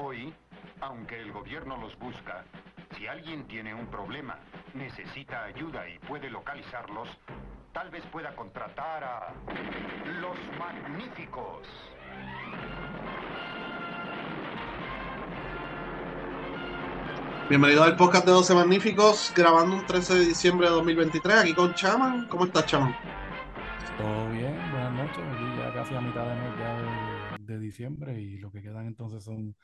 Hoy, aunque el gobierno los busca, si alguien tiene un problema, necesita ayuda y puede localizarlos, tal vez pueda contratar a los magníficos. Bienvenido al podcast de 12 Magníficos, grabando un 13 de diciembre de 2023, aquí con Chaman. ¿Cómo estás, Chaman? Todo bien, buenas noches. Aquí ya casi a mitad de mes ya de, de diciembre y lo que quedan entonces son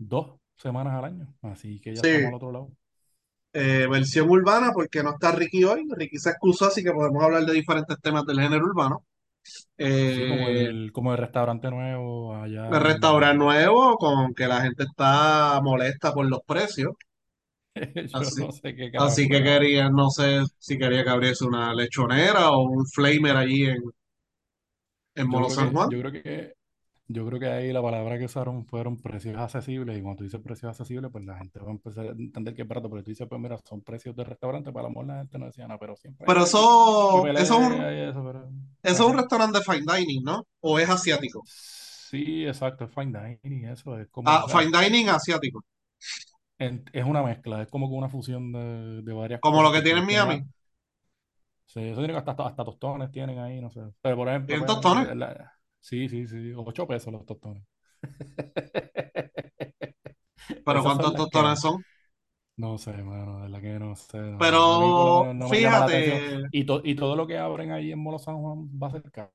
dos semanas al año. Así que ya Sí, estamos al otro lado. eh, versión urbana, porque no está Ricky hoy. Ricky se excusó, así que podemos hablar de diferentes temas del género urbano. Sí, como Eh, el, como el restaurante nuevo allá el restaurante nuevo, con que la gente está molesta por los precios. Así, no sé qué así que quería, no sé si quería que abriese una lechonera o un flamer allí en, en Molo San que, Juan. yo creo que, yo creo que ahí la palabra que usaron fueron precios accesibles y cuando tú dices precios accesibles, pues la gente va a empezar a entender que es barato, pero tú dices, pues mira, son precios de restaurante, para lo mejor la gente no decía nada, pero siempre Pero que eso, eso es un, pelea eso, pero... eso es un restaurante de fine dining, ¿no? ¿O es asiático? Sí, exacto, es fine dining, eso es como, Ah, fine dining asiático, en- es una mezcla, es como que una fusión de, de varias como lo que tiene en Miami. sí, eso tiene hasta, hasta tostones tienen ahí, no sé, pero por ejemplo, ¿Tienen tostones? la- sí, sí, sí, 8 pesos los tostones. ¿Pero Esas son cuántos que tostones son? No sé, mano, de verdad que no sé, no, a mí por lo Pero menos no me llama la atención, fíjate, y, to- y todo lo que abren ahí en Molo San Juan va a ser caro,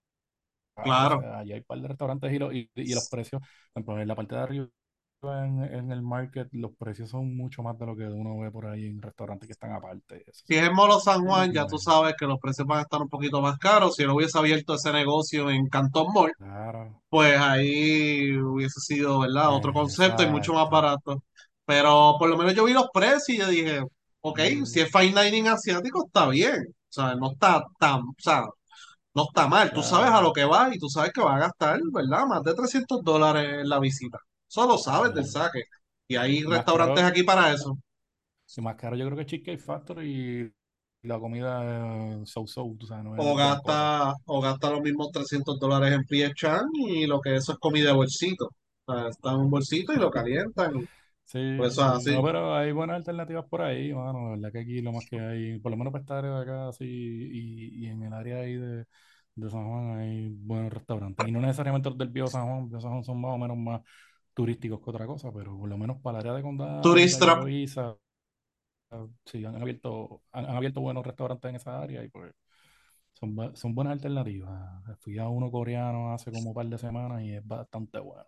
o claro, sea, allí hay un par de restaurantes y, lo- y, y los precios, por ejemplo, en la parte de arriba en, en el market los precios son mucho más de lo que uno ve por ahí en restaurantes que están aparte. Eso si es en Molo San Juan, ya tú sabes que los precios van a estar un poquito más caros. Si no hubiese abierto ese negocio en Canton Mall, Claro, pues ahí hubiese sido, ¿verdad? Otro concepto y mucho más barato. Pero por lo menos yo vi los precios y yo dije, ok, si Mm, es fine dining asiático está bien. O sea, no está tan, o sea, no está mal. Tú sabes a lo claro, que vas y tú sabes que vas a gastar, ¿verdad? Más de 300 dólares en la visita. Solo sabes del sí. saque. Y hay más restaurantes caro, aquí para eso. y más caro yo creo que Cheesecake Factory y la comida eh, so-so, no O gasta, o gasta los mismos 300 dólares en Chan y lo que eso es comida de bolsito. O sea, está en un bolsito y lo calientan. Sí, Pues no, pero hay buenas alternativas por ahí, mano. La verdad que aquí lo más que hay, por lo menos para esta área de acá, así, y, y en el área ahí de, de San Juan hay buenos restaurantes. Y no necesariamente los del Viejo San Juan, San Juan son más o menos más turísticos que otra cosa, pero por lo menos para el área de Condado, Trap. Loíza, sí, han abierto, han, han abierto buenos restaurantes en esa área y pues son, son buenas alternativas. Fui a uno coreano hace como un par de semanas y es bastante bueno.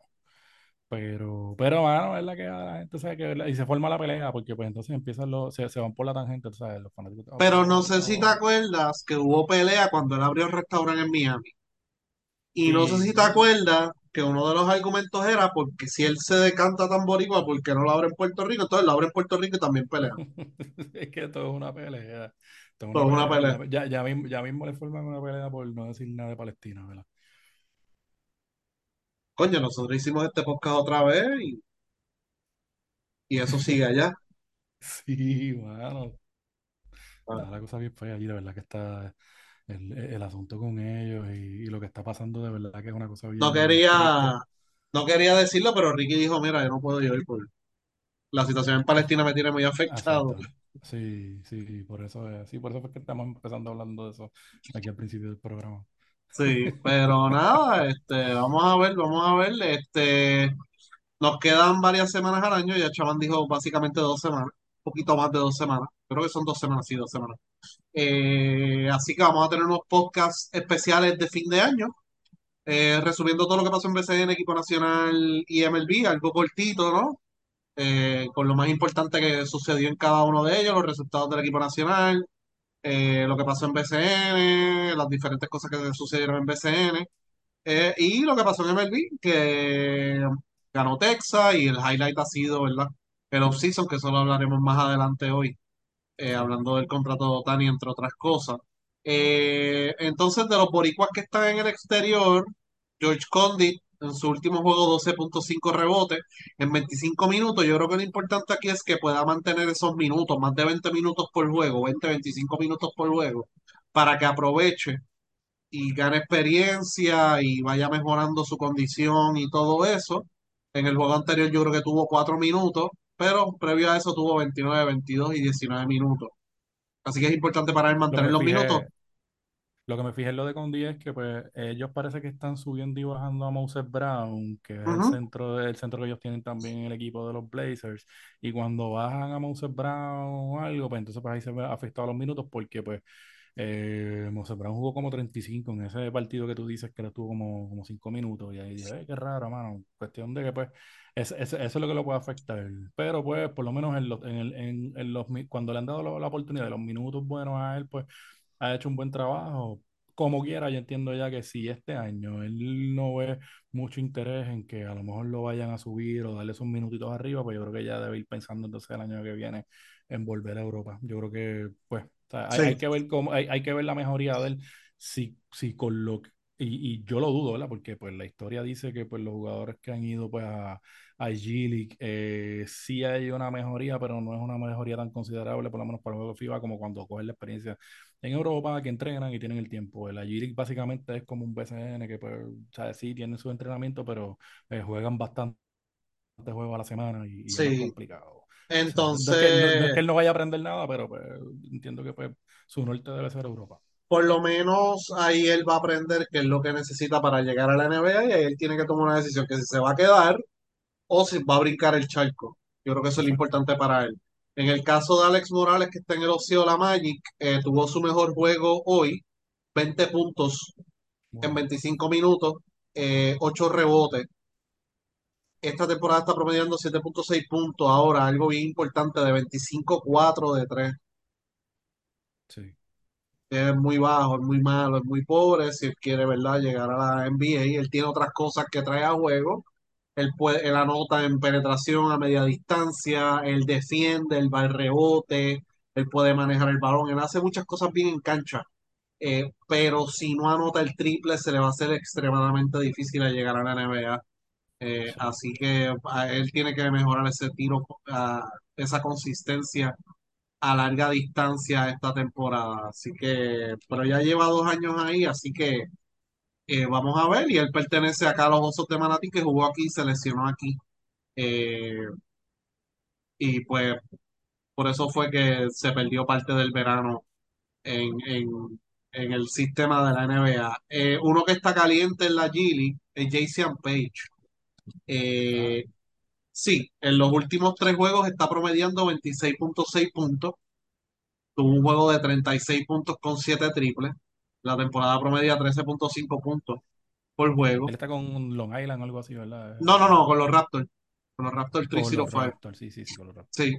Pero, pero, mano, es la que la gente sabe que, y se forma la pelea, porque pues entonces empiezan los, se, se van por la tangente, ¿sabes? Los fanáticos, Pero no sé si te acuerdas que hubo pelea cuando él abrió el restaurante en Miami. Y no sé si te acuerdas que uno de los argumentos era porque si él se decanta tan boricua, ¿por qué no lo abre en Puerto Rico? Entonces lo abre en Puerto Rico y también pelea. es que todo es una pelea, todo es Pues una una pelea, ya, ya, mismo, ya mismo le forman una pelea por no decir nada de Palestina, ¿verdad? Coño, nosotros hicimos este podcast otra vez y, y eso sigue allá. Sí, mano, Ah, la cosa bien fea allí, de verdad que está el, el asunto con ellos y, y lo que está pasando, de verdad que es una cosa No bien triste. quería, no quería decirlo, pero Ricky dijo, mira, yo no puedo ir porque la situación en Palestina me tiene muy afectado. Sí, sí, por eso es, sí, por eso fue que estamos empezando hablando de eso aquí al principio del programa. Sí, pero nada, este, vamos a ver, vamos a ver, este, nos quedan varias semanas al año, ya Chaman dijo básicamente dos semanas, un poquito más de dos semanas, creo que son dos semanas, sí, dos semanas. Eh, así que vamos a tener unos podcasts especiales de fin de año, eh, resumiendo todo lo que pasó en BCN, Equipo Nacional y MLB, algo cortito, ¿no? Eh, con lo más importante que sucedió en cada uno de ellos, los resultados del equipo nacional, lo que pasó en BCN, las diferentes cosas que sucedieron en BCN. Y lo que pasó en MLB, que ganó Texas y el highlight ha sido, ¿verdad? El off-season, que eso lo hablaremos más adelante hoy, eh, hablando del contrato de Otani, entre otras cosas. Eh, entonces, de los boricuas que están en el exterior, George Condit en su último juego 12.5 rebotes en 25 minutos. Yo creo que lo importante aquí es que pueda mantener esos minutos, más de 20 minutos por juego, 20, 25 minutos por juego, para que aproveche y gane experiencia y vaya mejorando su condición y todo eso. En el juego anterior yo creo que tuvo 4 minutos, pero previo a eso tuvo 29, 22 y 19 minutos. Así que es importante para él mantener los minutos. lo que me fijé en lo de Condi es que pues ellos parece que están subiendo y bajando a Moses Brown, que es el centro, el centro que ellos tienen también en el equipo de los Blazers. Y cuando bajan a Moses Brown o algo, pues entonces pues ahí se ve afectado los minutos porque pues eh, Brown jugó como 35 en ese partido que tú dices que le tuvo como, como 5 minutos. Y ahí dije, "Eh, qué raro, mano. Cuestión de que pues es- es- eso es lo que lo puede afectar. Pero pues por lo menos en los, en el- en- los, cuando le han dado la, la oportunidad de los minutos buenos a él, pues ha hecho un buen trabajo. Como quiera, yo entiendo ya que si este año él no ve mucho interés en que a lo mejor lo vayan a subir o darle esos minutitos arriba, pues yo creo que ya debe ir pensando entonces el año que viene en volver a Europa. Yo creo que, pues, o sea, hay, Sí, hay que ver cómo, hay, hay que ver la mejoría de él si, si con lo que- y, y yo lo dudo, ¿verdad? Porque pues la historia dice que pues los jugadores que han ido pues a, a G-League eh, sí hay una mejoría, pero no es una mejoría tan considerable, por lo menos para el juego FIBA, como cuando cogen la experiencia en Europa, que entrenan y tienen el tiempo. La G-League básicamente es como un BCN que, pues, o sea, sí tienen su entrenamiento, pero eh, juegan bastante juegos a la semana y, y es más O sea, no es que, no, no es Entonces, que él no vaya a aprender nada, pero pues, entiendo que pues, su norte debe ser Europa. por lo menos ahí él va a aprender qué es lo que necesita para llegar a la NBA y ahí él tiene que tomar una decisión que si se va a quedar o si va a brincar el charco. Yo creo que eso es lo importante para él. En el caso de Alex Morales, que está en el Ocio La Magic, eh, tuvo su mejor juego hoy, 20 puntos en Wow. 25 minutos, eh, 8 rebotes. Esta temporada está promediando 7.6 puntos ahora, algo bien importante de 25-4 de 3. Sí. Es muy bajo, es muy malo, es muy pobre. Si él quiere, ¿verdad?, llegar a la NBA, él tiene otras cosas que trae a juego. Él puede, él anota en penetración a media distancia, él defiende, él va al rebote, él puede manejar el balón, él hace muchas cosas bien en cancha. Eh, pero si no anota el triple, se le va a hacer extremadamente difícil a llegar a la NBA. Eh, Sí. así que a él tiene que mejorar ese tiro, a esa consistencia a larga distancia esta temporada. Así que, pero ya lleva dos años ahí, así que eh, vamos a ver. Y él pertenece acá a los Osos de Manatí, que jugó aquí y se lesionó aquí. Eh, y pues por eso fue que se perdió parte del verano en, en, en el sistema de la NBA. Uno que está caliente en la G League es Jason Page. Eh, sí, en los últimos tres juegos está promediando 26.6 puntos Tuvo un juego de 36 puntos con 7 triples. La temporada promedia 13.5 puntos por él juego. está con Long Island o algo así, ¿verdad? No, no, no, con los Raptors. Con los Raptors con los 305. Raptors, sí, sí, sí, con los Raptors. Sí.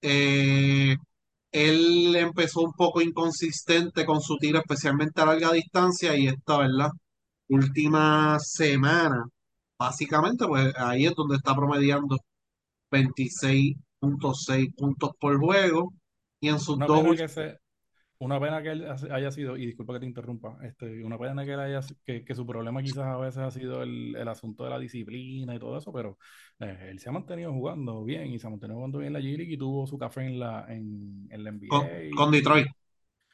Eh, él empezó un poco inconsistente con su tiro, especialmente a larga distancia, y esta, ¿verdad? Última semana, básicamente, pues ahí es donde está promediando 26.6 puntos por juego. Y en sus Una dos pena que últimos se, Una pena que él ha- haya sido, y disculpa que te interrumpa, este, una pena que, él haya, que, que su problema quizás a veces ha sido el, el asunto de la disciplina y todo eso, pero eh, él se ha mantenido jugando bien y se ha mantenido jugando bien en la G-League y tuvo su café en la, en, en la con, NBA. con Y, Detroit.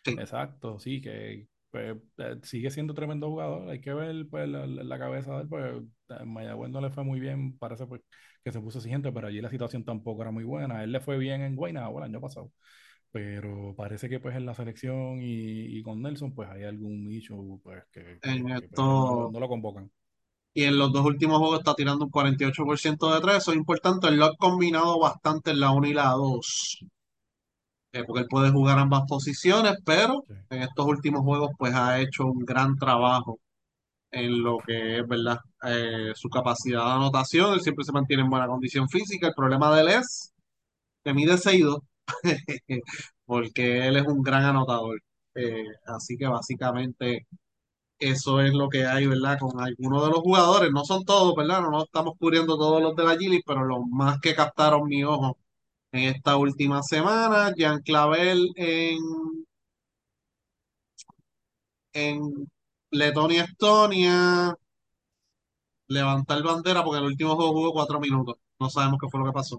Sí. exacto, sí, que pues, eh, sigue siendo tremendo jugador. Hay que ver pues, la, la- cabeza de él, pues en Mayagüez no le fue muy bien, parece pues, que se puso exigente, pero allí la situación tampoco era muy buena. A él le fue bien en Guaynabo el año pasado pero parece que pues en la selección y, y con Nelson pues hay algún issue pues que, En que, que, pues, no lo, esto, no lo convocan. y en los dos últimos juegos está tirando un 48% de tres. Eso es importante. Él lo ha combinado bastante en la 1 y la 2, eh, porque él puede jugar ambas posiciones, pero Sí. en estos últimos juegos pues ha hecho un gran trabajo en lo que es, ¿verdad? Eh, su capacidad de anotación. Él siempre se mantiene en buena condición física. El problema de él es que mide 6'2", porque él es un gran anotador. Eh, así que básicamente Eso es lo que hay, ¿verdad? Con algunos de los jugadores, no son todos, ¿verdad? No, no estamos cubriendo todos los de la Gili, pero los más que captaron mi ojo en esta última semana. Jean Clavel en, en Letonia, Estonia, levantar bandera porque el último juego jugó cuatro minutos. No sabemos qué fue lo que pasó.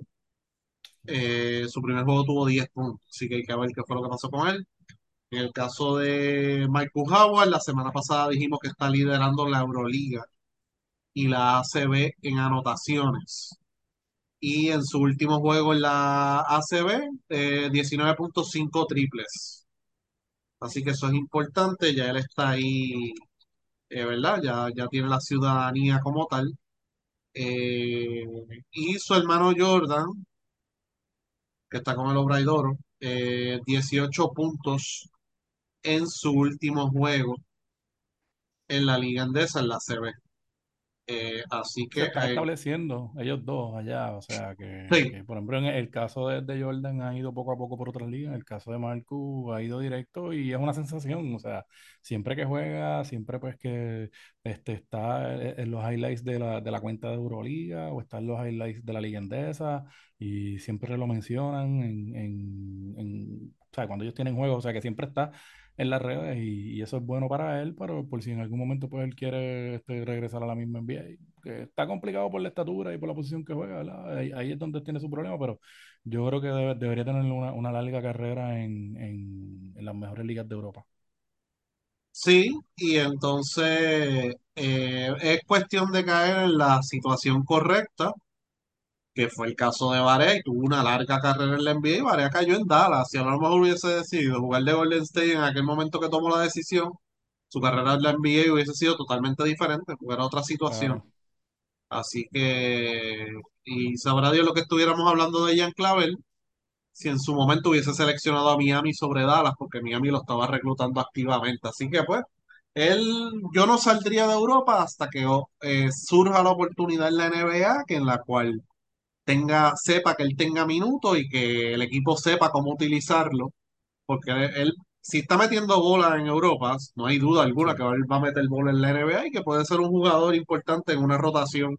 Eh, su primer juego tuvo 10 puntos, así que hay que ver qué fue lo que pasó con él. En el caso de Michael Howard, la semana pasada dijimos que está liderando la Euroliga y la ACB en anotaciones. Y en su último juego en la ACB, eh, 19.5 triples. Así que eso es importante, ya él está ahí, eh, ¿verdad? Ya, ya tiene la ciudadanía como tal. Eh, y su hermano Jordan, que está con el Obraidoro, eh, 18 puntos en su último juego en la Liga Andesa, en la CB. Eh, así se que están eh, estableciendo ellos dos allá, o sea que, sí, que, por ejemplo en el caso de, de Jordan ha ido poco a poco por otras ligas, en el caso de Marcus ha ido directo y es una sensación, o sea, siempre que juega, siempre pues que este, está en los highlights de la, de la cuenta de Euroliga o está en los highlights de la Liga Endesa y siempre lo mencionan en, en, en- o sea, cuando ellos tienen juegos, o sea que siempre está en las redes y, y eso es bueno para él, pero por si en algún momento pues él quiere este, regresar a la misma NBA, que está complicado por la estatura y por la posición que juega. Ahí, es donde tiene su problema, pero yo creo que debe- debería tener una, una larga carrera en, en, en las mejores ligas de Europa. sí, y entonces eh, es cuestión de caer en la situación correcta, que fue el caso de Varea, y tuvo una larga carrera en la NBA, y Varea cayó en Dallas, si a lo mejor hubiese decidido jugar de Golden State en aquel momento que tomó la decisión, su carrera en la NBA hubiese sido totalmente diferente, porque era otra situación. Así que, y sabrá Dios lo que estuviéramos hablando de Ian Clavel, si en su momento hubiese seleccionado a Miami sobre Dallas, porque Miami lo estaba reclutando activamente. Así que pues, él, yo no saldría de Europa hasta que eh, surja la oportunidad en la NBA, que en la cual tenga, sepa que él tenga minutos y que el equipo sepa cómo utilizarlo, porque él, él, si está metiendo bola en Europa, no hay duda alguna que él va a meter bola en la NBA y que puede ser un jugador importante en una rotación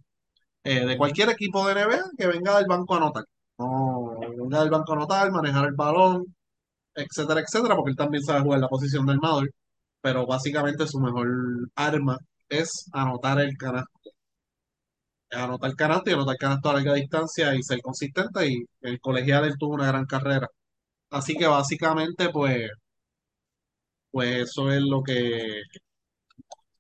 eh, de cualquier equipo de NBA que venga del banco a anotar. No, venga del banco a anotar, manejar el balón, etcétera, etcétera, porque él también sabe jugar la posición del armador, pero básicamente su mejor arma es anotar el canasto. Anotar canasto y anotar canasto a larga distancia y ser consistente y el colegial él tuvo una gran carrera. Así que básicamente pues, pues eso es lo que,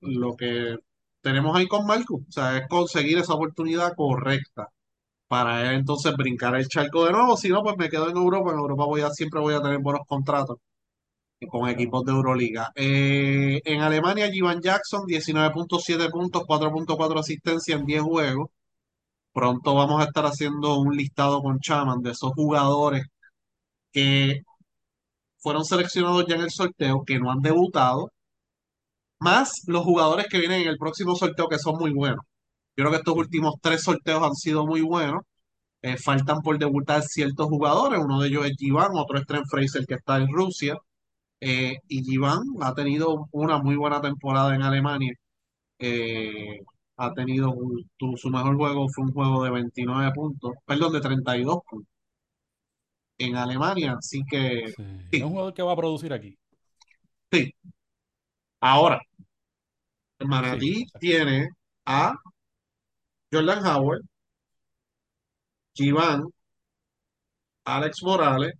lo que tenemos ahí con Marcus. O sea, es conseguir esa oportunidad correcta para él entonces brincar el charco de nuevo. Si no, pues me quedo en Europa. En Europa voy a, siempre voy a tener buenos contratos con equipos de Euroliga. Eh, en Alemania, Jivan Jackson, 19.7 puntos, 4.4 asistencia en 10 juegos. Pronto vamos a estar haciendo un listado con Chaman de esos jugadores que fueron seleccionados ya en el sorteo, que no han debutado, más los jugadores que vienen en el próximo sorteo que son muy buenos. Yo creo que estos últimos tres sorteos han sido muy buenos. Eh, faltan por debutar ciertos jugadores, uno de ellos es Givan, otro es Trent Fraser que está en Rusia, eh, y Givan ha tenido una muy buena temporada en Alemania. Eh, ha tenido un- tu- su mejor juego fue un juego de 29 puntos, perdón, de 32 puntos en Alemania, así que sí. Es un jugador que va a producir aquí. sí. Ahora, Manatí tiene a Jordan Howard, Givan, Alex Morales,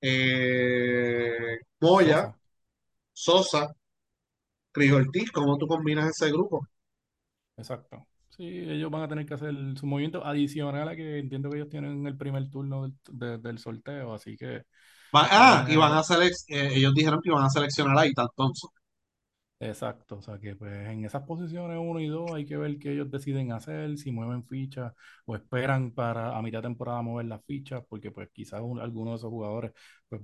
eh, Moya, Sosa, Cris Ortiz, ¿cómo tú combinas ese grupo? exacto. Sí, ellos van a tener que hacer su movimiento adicional a que entiendo que ellos tienen el primer turno del, de- del sorteo, así que Va- ah, y van a, a selec eh, ellos dijeron que iban a seleccionar a Ethan Thompson. Exacto, o sea que pues en esas posiciones uno y dos hay que ver qué ellos deciden hacer, si mueven fichas o esperan para a mitad de temporada mover las fichas, porque pues quizás un- alguno de esos jugadores pues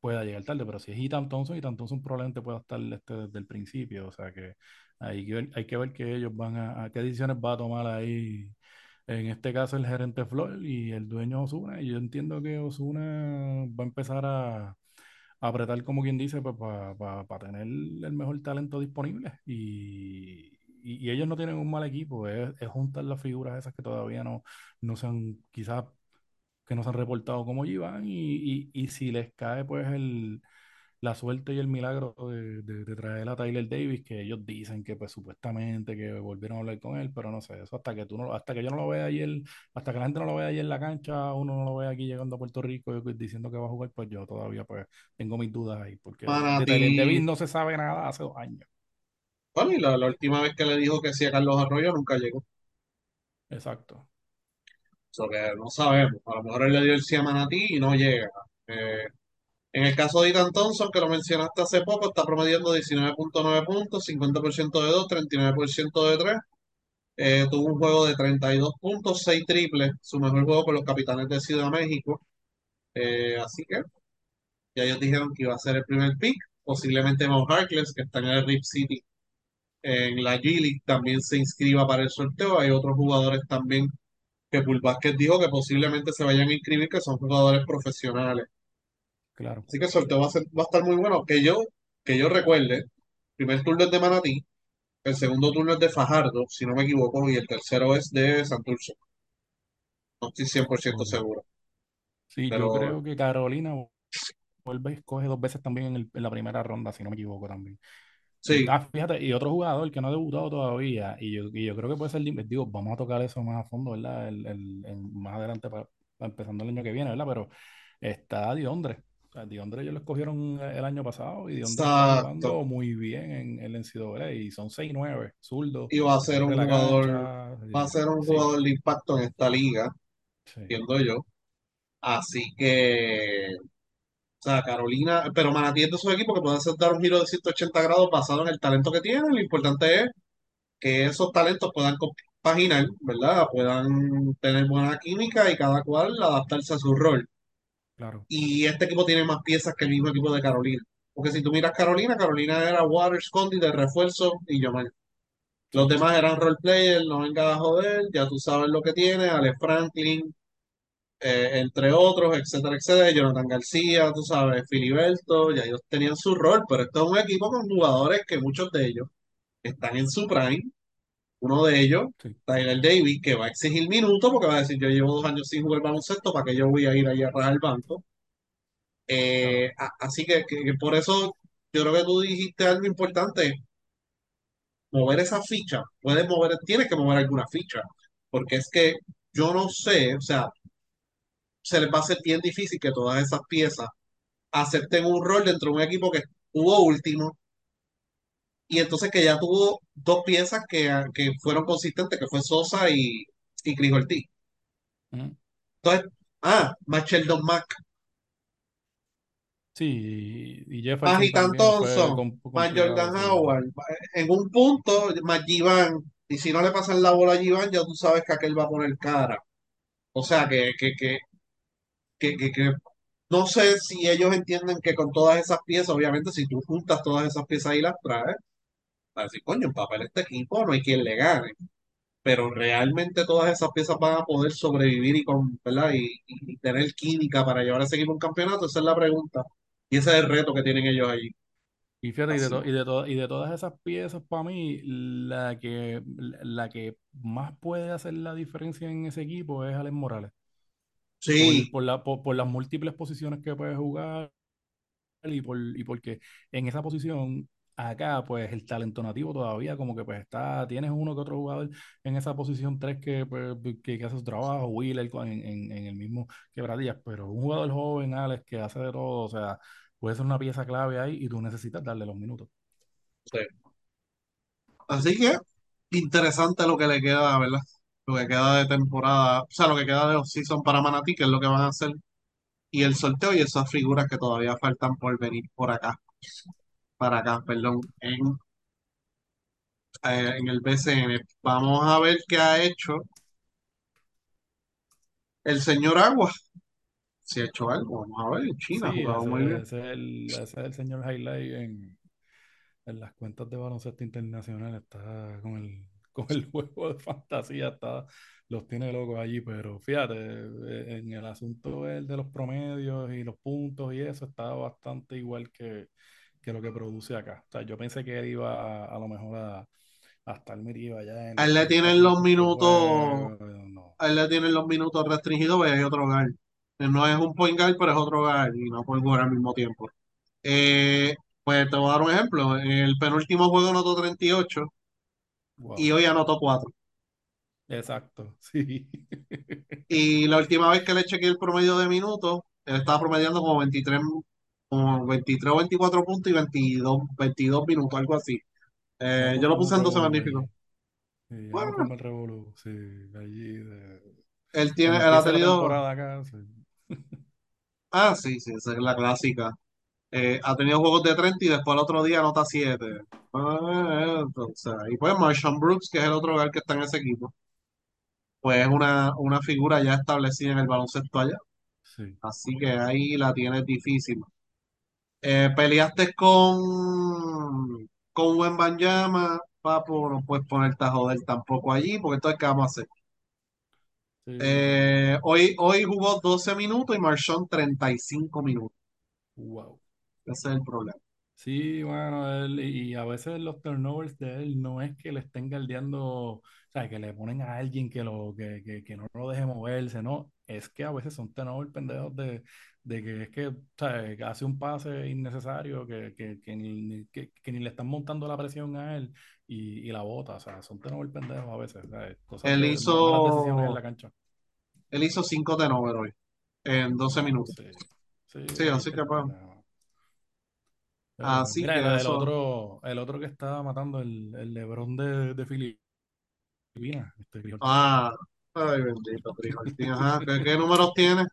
pueda llegar tarde, pero si es Ethan Thompson, Ethan Thompson probablemente pueda estar este desde el principio, o sea que hay que ver, hay que ver qué ellos van a, a qué decisiones va a tomar ahí, en este caso el gerente Flor y el dueño Osuna, y yo entiendo que Osuna va a empezar a apretar, como quien dice, pues para tener el mejor talento disponible. Y, y- y ellos no tienen un mal equipo, es, es juntar las figuras esas que todavía no, no se han, quizás que no se han reportado como llevan y, y, y si les cae pues el, la suerte y el milagro de, de, de traer a Tyler Davis, que ellos dicen que pues supuestamente que volvieron a hablar con él, pero no sé, eso hasta que tú no, hasta que yo no lo vea ayer, hasta que la gente no lo vea ahí en la cancha, uno no lo ve aquí llegando a Puerto Rico y diciendo que va a jugar, pues yo todavía pues tengo mis dudas ahí, porque de Tyler Davis no se sabe nada hace dos años. Bueno, y la, la última vez que le dijo que sí a Carlos Arroyo nunca llegó. Exacto. Eso que no sabemos. A lo mejor él le dio el sí a Manatí y no llega. Eh, en el caso de Ethan Thompson, que lo mencionaste hace poco, está promediando 19.9 puntos, 50% de 2, 39% de 3. Eh, tuvo un juego de 32 puntos, 6 triples, su mejor juego con los Capitanes de Ciudad de México. Eh, así que ya ellos dijeron que iba a ser el primer pick. Posiblemente Mo Harkless, que está en el Rip City en la G-League, también se inscriba para el sorteo. Hay otros jugadores también que Basket dijo que posiblemente se vayan a inscribir, que son jugadores profesionales. Claro. Así que el sorteo va a, ser- va a estar muy bueno. Que yo, que yo recuerde, el primer turno es de Manatí, el segundo turno es de Fajardo, si no me equivoco, y el tercero es de Santurce. No estoy 100% Ok. seguro. Sí, yo Pero creo que Carolina vuelve y escoge dos veces también en, el- en la primera ronda, si no me equivoco también. Sí, ah, fíjate, y otro jugador que no ha debutado todavía, y yo, y yo creo que puede ser, digo, vamos a tocar eso más a fondo, ¿verdad? El, el- más adelante, para, empezando el año que viene, ¿verdad? Pero está Diondre. Sea, Diondre ellos lo escogieron el año pasado y Diondre está jugando muy bien en el NCAA y son 6-9, zurdo, Y va a ser un jugador, cancha. va a ser un sí, jugador de impacto en esta liga, sí, entiendo yo. Así que, o sea, Carolina, pero Manatí es de esos equipos que pueden hacer dar un giro de 180 grados basado en el talento que tienen. Lo importante es que esos talentos puedan compaginar, ¿verdad? Puedan tener buena química y cada cual adaptarse a su rol. Y este equipo tiene más piezas que el mismo equipo de Carolina. Porque si tú miras Carolina, Carolina era Waters, Condi de refuerzo y Yomar. Los sí, demás eran role players, no venga a joder, ya tú sabes lo que tiene, Alex Franklin, eh, entre otros, etcétera, etcétera, Jonathan García, tú sabes, Filiberto, ya ellos tenían su rol, pero esto es un equipo con jugadores que muchos de ellos están en su prime, uno de ellos, sí, Tyler Davis, que va a exigir minutos porque va a decir, yo llevo dos años sin jugar baloncesto, ¿para que yo voy a ir ahí a rajar el banco? claro. Eh, a- así que, que- que por eso yo creo que tú dijiste algo importante, mover esa ficha, puedes mover, tienes que mover alguna ficha, porque es que yo no sé, o sea, se les va a hacer bien difícil que todas esas piezas acepten un rol dentro de un equipo que tuvo último y entonces que ya tuvo dos piezas que, que fueron consistentes, que fue Sosa y, y Chris Ortiz. Ujú. Entonces, ah, más Sheldon Mack, Sí, y y más Jefferson Ethan también fue Thompson, com- más complicado, Jordan sí. Howard, en un punto, más Givan, y si no le pasan la bola a Givan, ya tú sabes que aquel va a poner cara. O sea, que, que, que, que, que, que no sé si ellos entienden que con todas esas piezas, obviamente, si tú juntas todas esas piezas y las traes, para decir, coño, en papel este equipo no hay quien le gane. Pero realmente todas esas piezas van a poder sobrevivir y, con, ¿verdad? Y, y- tener química para llevar a ese equipo a un campeonato, esa es la pregunta. Y ese es el reto que tienen ellos allí. Y fíjate, y de, to- y de, to- y de todas esas piezas, para mí, la que, la que más puede hacer la diferencia en ese equipo es Alex Morales. Por, Sí, por, la, por, por las múltiples posiciones que puede jugar y, por, y porque en esa posición, acá, pues el talento nativo todavía como que pues está, tienes uno que otro jugador en esa posición 3 que, pues, que, que hace su trabajo, Wheeler en el mismo quebradillas, pero un jugador joven, Alex, que hace de todo, o sea, puede ser una pieza clave ahí y tú necesitas darle los minutos. sí. Así que interesante lo que le queda, ¿verdad? Lo que queda de temporada, o sea, lo que queda de off-season para Manatí, que es lo que van a hacer, y el sorteo y esas figuras que todavía faltan por venir por acá, para acá, perdón, en, eh, en el BCN. Vamos a ver qué ha hecho el señor Agua. Si ha hecho algo, vamos a ver. En China ha Sí, jugado muy ese, bien. ese es el, ese es el señor Highlight en, en las cuentas de baloncesto internacional. Está con el, con el juego de fantasía, está, los tiene locos allí. Pero fíjate, eh, en el asunto el de los promedios y los puntos y eso, está bastante igual que, que lo que produce acá. O sea, yo pensé que él iba a, a lo mejor a, a estar metido allá en A él le 30 tienen los minutos, juego. No, a él le tienen los minutos restringidos, porque hay otro. Él No es un point guard, pero es otro guard y no puede jugar al mismo tiempo. Eh, pues te voy a dar un ejemplo. En el penúltimo juego anotó 38 y wow. hoy anotó 4. Exacto, sí. Y la última vez que le chequeé el promedio de minutos, él estaba promediando como 23, como 23 o 24 puntos y 22, 22 minutos, algo así. Eh, yo lo puse en 12 revolú magníficos. Sí, Bueno, el revolú, sí, allí. de- él tiene, él ha tenido, temporada acá, sí. ah, sí, sí, esa es la clásica. Eh, ha tenido juegos de 30 y después el otro día anota 7. Ah, entonces, y pues Marshawn Brooks, que es el otro lugar que está en ese equipo, pues es una, una figura ya establecida en el baloncesto allá. Sí. Así que ahí la tienes difícil. Eh, peleaste con, con Wembanyama, papo, no puedes ponerte a joder tampoco allí, porque entonces, ¿qué vamos a hacer? Sí. Eh, hoy, hoy jugó 12 minutos y Marshawn 35 minutos. Wow. Ese es el problema. Sí, bueno, él, y a veces los turnovers de él no es que le estén galdeando, o sea, que le ponen a alguien que, lo, que, que, que no lo deje moverse, no, es que a veces son turnovers pendejos de, de que es que, que hace un pase innecesario, que, que, que ni, que, le están montando la presión a él y, y la bota, o sea, son turnovers pendejos a veces, cosas Él decisiones en hizo, la cancha. él hizo 5 de hoy en 12 Wow, minutos. sí, sí, Sí, ahí así que pues, pues, así mira, el, que el eso. otro, el otro que estaba matando, el, el LeBron de, de Filipinas, este. Ah, ay, bendito, Trijortín. Ajá, ¿qué, qué números tiene?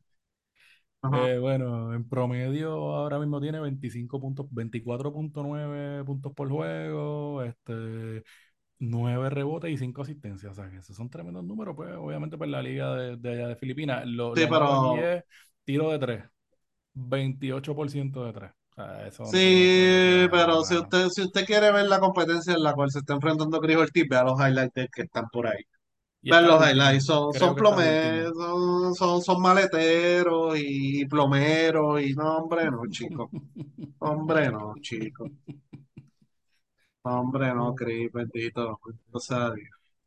Eh, bueno, en promedio ahora mismo tiene 25 puntos, 24.9 puntos por juego, este, 9 rebotes y 5 asistencias. O sea, que esos son tremendos números, pues, obviamente, para la liga de, de allá de Filipinas. Lo, Sí, lo pero tiro de 3, 28% de 3. O sea, eso no, no puede Sí, pero si usted, si usted quiere ver la competencia en la cual se está enfrentando Chris Ortiz, vea los highlights que están por ahí. Y está los highlights, son, son plomeros, son, son, son maleteros y plomeros y no, hombre, no, chico. Hombre, no, chico. Hombre, no, Chris, bendito. O sea,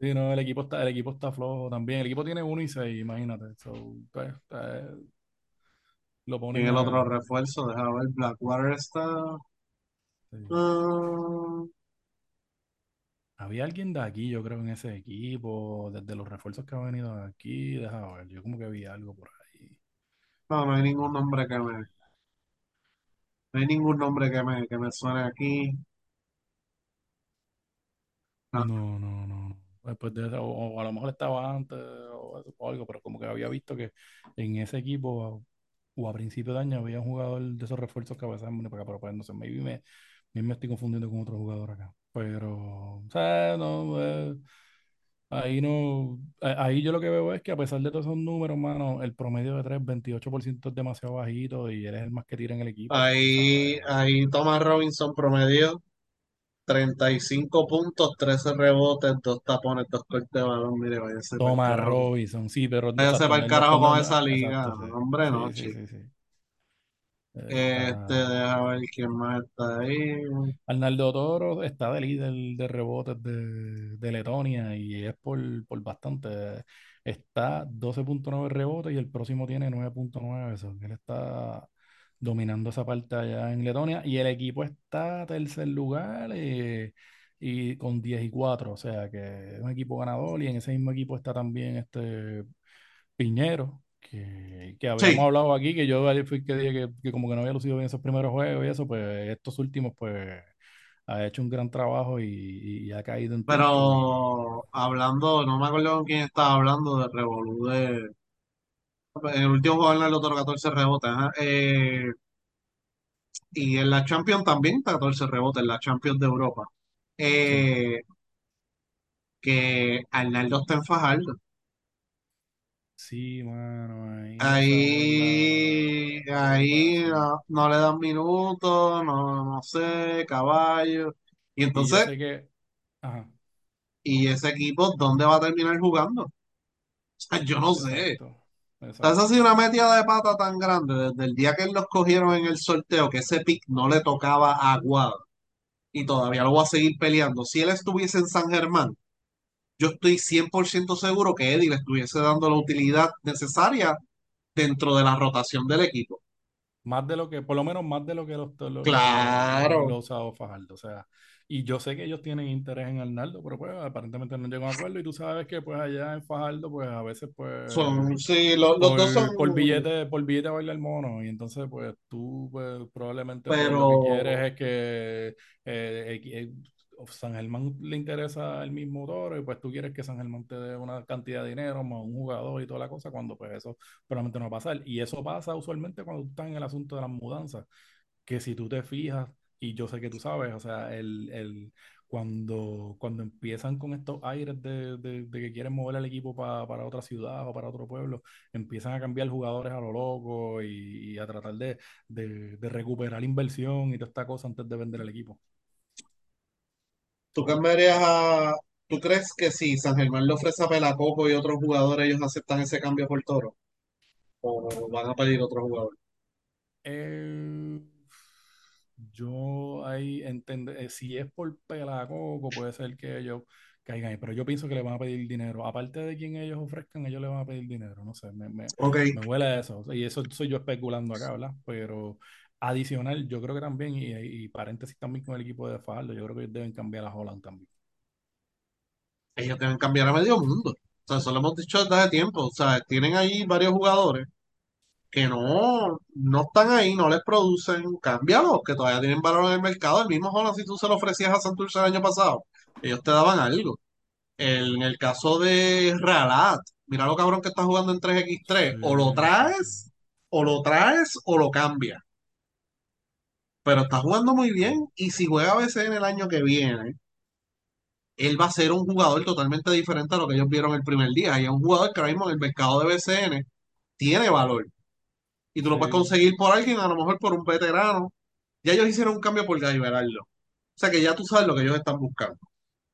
Sí, no, el equipo está, el equipo está flojo también. El equipo tiene 1 y 6, imagínate. So, pues, eh, lo en ponen el otro refuerzo, deja ver, Blackwater está. sí. ah, Había alguien de aquí, yo creo, en ese equipo, desde los refuerzos que han venido aquí, deja ver, yo como que vi algo por ahí. no, no hay ningún nombre que me, no hay ningún nombre que me, que me suene aquí. No, No, no, no. Después de eso, o, o a lo mejor estaba antes o, eso, o algo, pero como que había visto que en ese equipo o a principio de año había un jugador de esos refuerzos que a veces para acá, pero pues no sé, maybe me, maybe me estoy confundiendo con otro jugador acá. Pero, o sea, no, eh, ahí no, a- ahí yo lo que veo es que a pesar de todos esos números, mano, el promedio de 3, 28% es demasiado bajito y él es el más que tira en el equipo, ahí, sabes. ahí Thomas Robinson promedio 35 puntos, 13 rebotes, dos tapones, dos cortes de balón. Mire, váyase para el carajo. Robinson, sí, pero Váyase exacto, para no, el no, carajo con esa liga. exacto, sí, Hombre, no, sí, sí, chico. sí, sí. Este, Está... deja ver quién más está ahí. Arnaldo Toro está de líder de rebotes de, de Letonia y es por, por bastante. Está 12.9 rebotes y el próximo tiene 9.9. Eso, él está dominando esa parte allá en Letonia. Y el equipo está tercer lugar eh, y con 10 y 4. O sea que es un equipo ganador. Y en ese mismo equipo está también este Piñero, que, que habíamos Sí, hablado aquí, que yo ayer fui que dije que, que como que no había lucido bien esos primeros juegos y eso, pues estos últimos, pues ha hecho un gran trabajo y, y ha caído en pero hablando, no me acuerdo con quién estaba hablando de Revolú de. En el último juego en el otro 14 rebotes. Eh, y en la Champions también 14 rebotes, en la Champions de Europa. sí, Eh, que Arnaldo está en Fajardo. Sí, mano, ahí Ahí, no ahí no, no le dan minutos, no, no sé, caballo. Y Y yo entonces, sé que, ajá, ¿y ese equipo dónde va a terminar jugando? O sea, yo no sé. exacto, O sea, esa ha exacto. sido una metida de pata tan grande desde el día que los cogieron en el sorteo, que ese pick no le tocaba a Aguado. Y todavía lo va a seguir peleando. Si él estuviese en San Germán, yo estoy 100% seguro que Eddie le estuviese dando la utilidad necesaria dentro de la rotación del equipo. Más de lo que, por lo menos más de lo que lo, lo, lo, lo, lo- Claro. lo ha usado Fajardo. O sea, y yo sé que ellos tienen interés en Arnaldo, pero pues aparentemente no llegan a acuerdo. Y tú sabes que pues allá en Fajardo, pues a veces pues Son, sí, lo- los dos son, por, billete, por billete baila el mono. Y entonces pues tú pues probablemente pues lo que quieres pero es que eh, eh, San Germán le interesa el mismo toro y pues tú quieres que San Germán te dé una cantidad de dinero más un jugador y toda la cosa, cuando pues eso probablemente no va a pasar. Y eso pasa usualmente cuando tú estás en el asunto de las mudanzas, que si tú te fijas, y yo sé que tú sabes, o sea, el, el, cuando, cuando empiezan con estos aires de, de, que quieren mover el equipo para otra ciudad o para otro pueblo, empiezan a cambiar jugadores a lo loco y, a tratar de, de, recuperar inversión y toda esta cosa antes de vender el equipo. ¿Tú cambiarías a... ¿Tú crees que si San Germán le ofrece a Pelacoco y otros jugadores, ellos aceptan ese cambio por Toro? ¿O van a pedir otro jugador? Eh yo ahí entiendo, eh, si es por pelacoco, puede ser que ellos caigan ahí, pero yo pienso que le van a pedir dinero. Aparte de quien ellos ofrezcan, ellos le van a pedir dinero. No sé, me, me, me huele eso. Y eso soy yo especulando acá, ¿verdad? Pero adicional, yo creo que también, y, y paréntesis también con el equipo de Fajardo, yo creo que deben cambiar a Holland también. Ellos deben cambiar a medio mundo. O sea, eso lo hemos dicho desde hace tiempo. O sea, tienen ahí varios jugadores que no, no están ahí, no les producen, cámbialos, que todavía tienen valor en el mercado. El mismo Holland, si tú se lo ofrecías a Santurce el año pasado, ellos te daban algo. en el caso de Ralat, mira lo cabrón que está jugando en 3x3, o lo traes, o lo traes, o lo cambias. Pero está jugando muy bien, y si juega a veces en el año que viene, él va a ser un jugador totalmente diferente a lo que ellos vieron el primer día. Y es un jugador que ahora mismo en el mercado de BCN tiene valor y tú lo puedes conseguir por alguien, a lo mejor por un veterano. Ya ellos hicieron un cambio por Gaiberardo. O sea que ya tú sabes lo que ellos están buscando.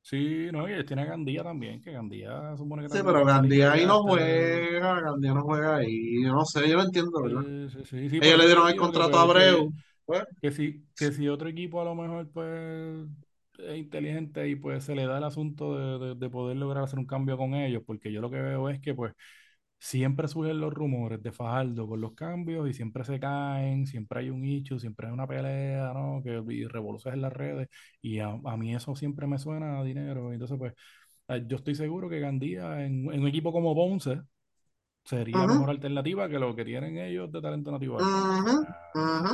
Sí, no, y tiene Gandía también, que Gandía supone que Sí, pero Gandía ahí no juega, Gandía no juega ahí, yo no sé, yo no entiendo, ¿verdad? Sí, sí, sí, ellos le dieron el contrato a Abreu. Pues. Que, si, que si otro equipo a lo mejor pues es inteligente y pues se le da el asunto de, de, de poder lograr hacer un cambio con ellos, porque yo lo que veo es que pues siempre surgen los rumores de Fajardo con los cambios y siempre se caen, siempre hay un hecho, siempre hay una pelea, ¿no? Que, y revoluciones en las redes y a, mí eso siempre me suena a dinero. Entonces, pues, eh, yo estoy seguro que Gandía en, un equipo como Ponce sería mejor alternativa que lo que tienen ellos de talento nativo.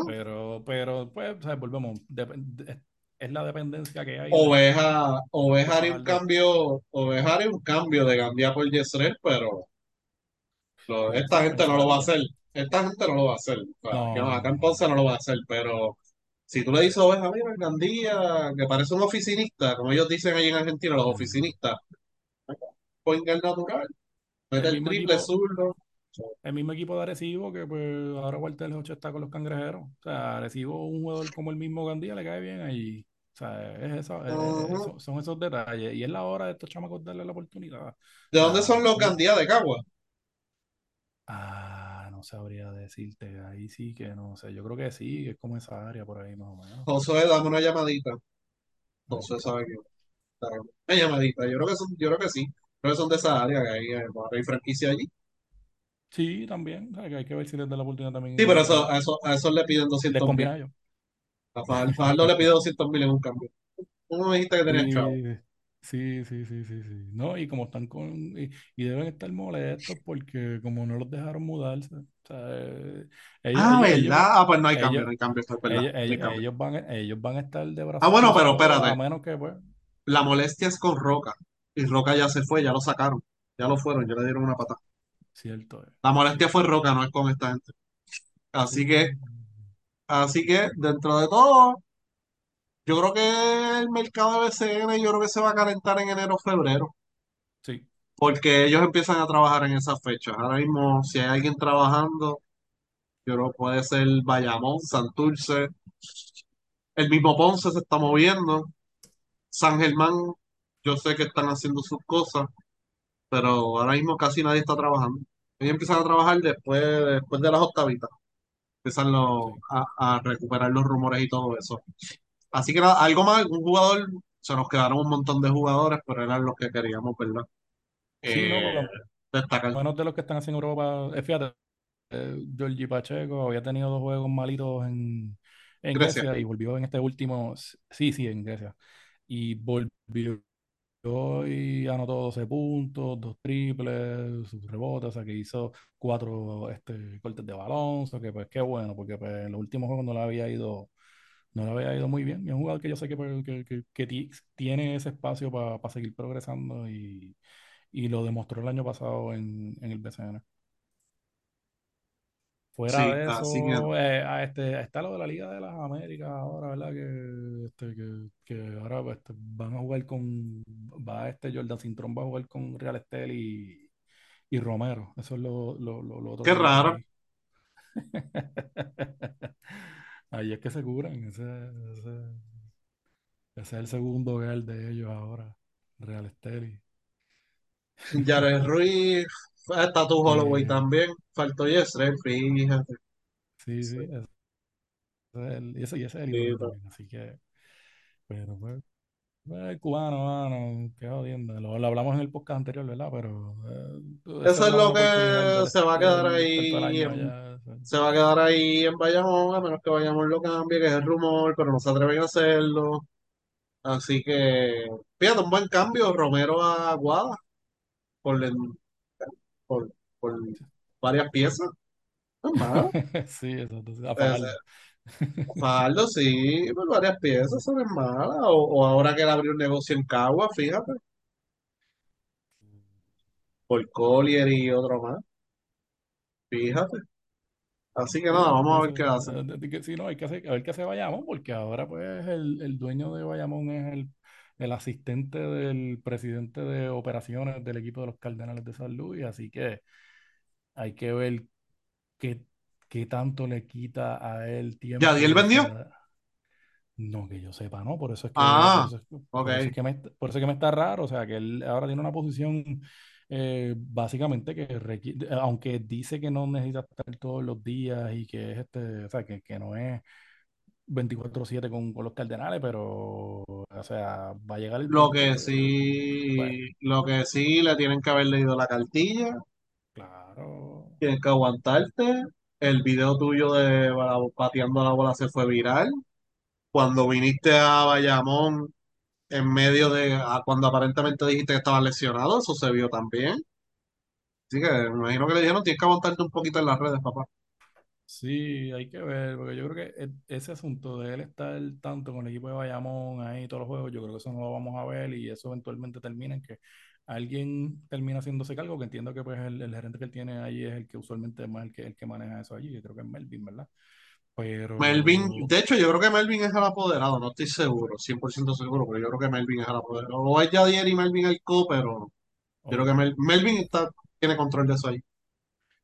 Pero, pero, pues, volvemos, es la dependencia que hay. Oveja, Oveja un cambio, Oveja un cambio de Gandía por Yesrel, pero esta gente no lo va a hacer. Esta gente no lo va a hacer. acá en Ponce no lo va a hacer, pero si tú le dices oveja, mira, Gandía, que parece un oficinista, como ellos dicen ahí en Argentina, los oficinistas, point natural, mete el, triple zurdo. El mismo equipo de Arecibo, que pues ahora Walter 8 está con los cangrejeros. O sea, Arecibo, un jugador como el mismo Gandía, le cae bien ahí. O sea, es eso, son esos detalles. Y es la hora de estos chamacos darle la oportunidad. ¿De dónde son los Gandía de Cagua? Ah, no sabría decirte. Ahí sí que no sé. Yo creo que sí, que es como esa área por ahí más o menos. José, dame una llamadita. José sabe que. Una llamadita. Yo creo que son, yo creo que sí. Creo que son de esa área, que hay, hay franquicia allí. Sí, también. hay que ver si les da la oportunidad también. Sí, pero eso, a, eso, a eso le piden 200 mil. A Fajardo le pide 200 mil en un cambio. ¿Cómo me dijiste que tenía chavo? Sí, sí, sí, sí, sí. No, y como están con. Y, deben estar molestos porque, como no los dejaron mudarse. O sea, eh, ellos, ah, ¿verdad? ah, pues no hay cambio, no hay cambio. Ellos, van, ellos van a estar de brazos. Ah, bueno, pero espérate. A menos que, pues. La molestia es con Roca. Y Roca ya se fue, ya lo sacaron. Ya lo fueron, ya le dieron una patada. Cierto. La molestia fue Roca, no es con esta gente. Así que. Así que, dentro de todo, yo creo que el mercado de BCN, yo creo que se va a calentar en enero o febrero. Sí. Porque ellos empiezan a trabajar en esas fechas. Ahora mismo, si hay alguien trabajando, yo creo que puede ser Bayamón, Santurce. El mismo Ponce se está moviendo. San Germán, yo sé que están haciendo sus cosas, pero ahora mismo casi nadie está trabajando. Ellos empiezan a trabajar después, después de las octavitas. Empiezan a, a recuperar los rumores y todo eso. Así que algo más, algún jugador, se nos quedaron un montón de jugadores, pero eran los que queríamos, ¿verdad? Sí, no, eh, destacar. Buenos de los que están haciendo Europa, eh, fíjate, eh, Giorgi Pacheco había tenido dos juegos malitos en, en Grecia. y volvió en este último, sí, sí, en Grecia, y volvió y anotó 12 puntos, dos triples, sus rebotes, o sea que hizo cuatro este, cortes de balón, o que pues qué bueno, porque pues, en los últimos juegos no le había ido no le había ido muy bien. Y es un jugador que yo sé que, pues, que, que- que ti- tiene ese espacio para seguir progresando y, y lo demostró el año pasado en, en el BCN. Fuera Sí, de eso, eh, a este, está lo de la Liga de las Américas ahora, ¿verdad? Que, este, que, que ahora pues, este, van a jugar con, va este Jordan Cintrón, va a jugar con Real Estel y, y Romero. Eso es lo, lo, lo, lo otro qué raro. Ahí es que se curan, ese, ese, ese es el segundo hogar de ellos ahora, Real Estel. Jared Ruiz, está tu Holloway Eh, también. Faltó Yesrel, fíjate. sí, Sí, sí, ese es el, y ese, es el sí, así que, pero pues. Eh, El cubano, mano, qué jodienda. Lo, lo hablamos en el podcast anterior, ¿verdad? Pero eh, Eso es lo que se va a quedar ahí en, se va a quedar ahí en Bayamón, a menos que Bayamón lo cambie, que es el rumor, pero no se atreven a hacerlo. Así que, fíjate, un buen cambio, Romero a Aguada, por, por, por varias piezas. No es malo. Sí, eso, entonces, a Fajardo. Fajardo, sí, por varias piezas, eso no es mala. O, o ahora que él abrió un negocio en Cagua, fíjate, por Collier y otro más, fíjate. Así que nada, vamos a ver qué hace. eh, de- de que- sí, no, hay que hacer, a ver qué hace Bayamón, porque ahora pues el, el dueño de Bayamón es el, el asistente del presidente de operaciones del equipo de los Cardenales de San Luis, así que hay que ver qué, qué tanto le quita a él ¿Yadiel tiempo. O vendió? sea, no que yo sepa, ¿no? Por eso es que, por Ah, eso es, ok. por eso es que me, por eso es que me está raro. O sea, que él ahora tiene una posición eh, básicamente que requiere, aunque dice que no necesita estar todos los días y que es este, o sea, que, que no es 24/7 con, con los Cardenales, pero, o sea, va a llegar el Lo que sí, lo que sí le tienen que haber leído la cartilla, claro, tienes que aguantarte. El video tuyo de pateando la bola se fue viral. Cuando viniste a Bayamón, en medio de, a- cuando aparentemente dijiste que estabas lesionado, eso se vio también. Así que me imagino que le dijeron, tienes que aguantarte un poquito en las redes, papá. Sí, hay que ver, porque yo creo que e- ese asunto de él estar tanto con el equipo de Bayamón ahí todos los juegos, yo creo que eso no lo vamos a ver y eso eventualmente termina en que alguien termina haciéndose cargo, que entiendo que pues el, el gerente que él tiene ahí es el que usualmente es más el que, el que maneja eso allí, yo creo que es Melvin, ¿verdad? Melvin, Pero, de hecho, yo creo que Melvin es el apoderado, no estoy seguro, 100% seguro, pero yo creo que Melvin es el apoderado. O es Yadier y Melvin el co, pero yo creo ok. que Mel- Melvin está, tiene control de eso ahí.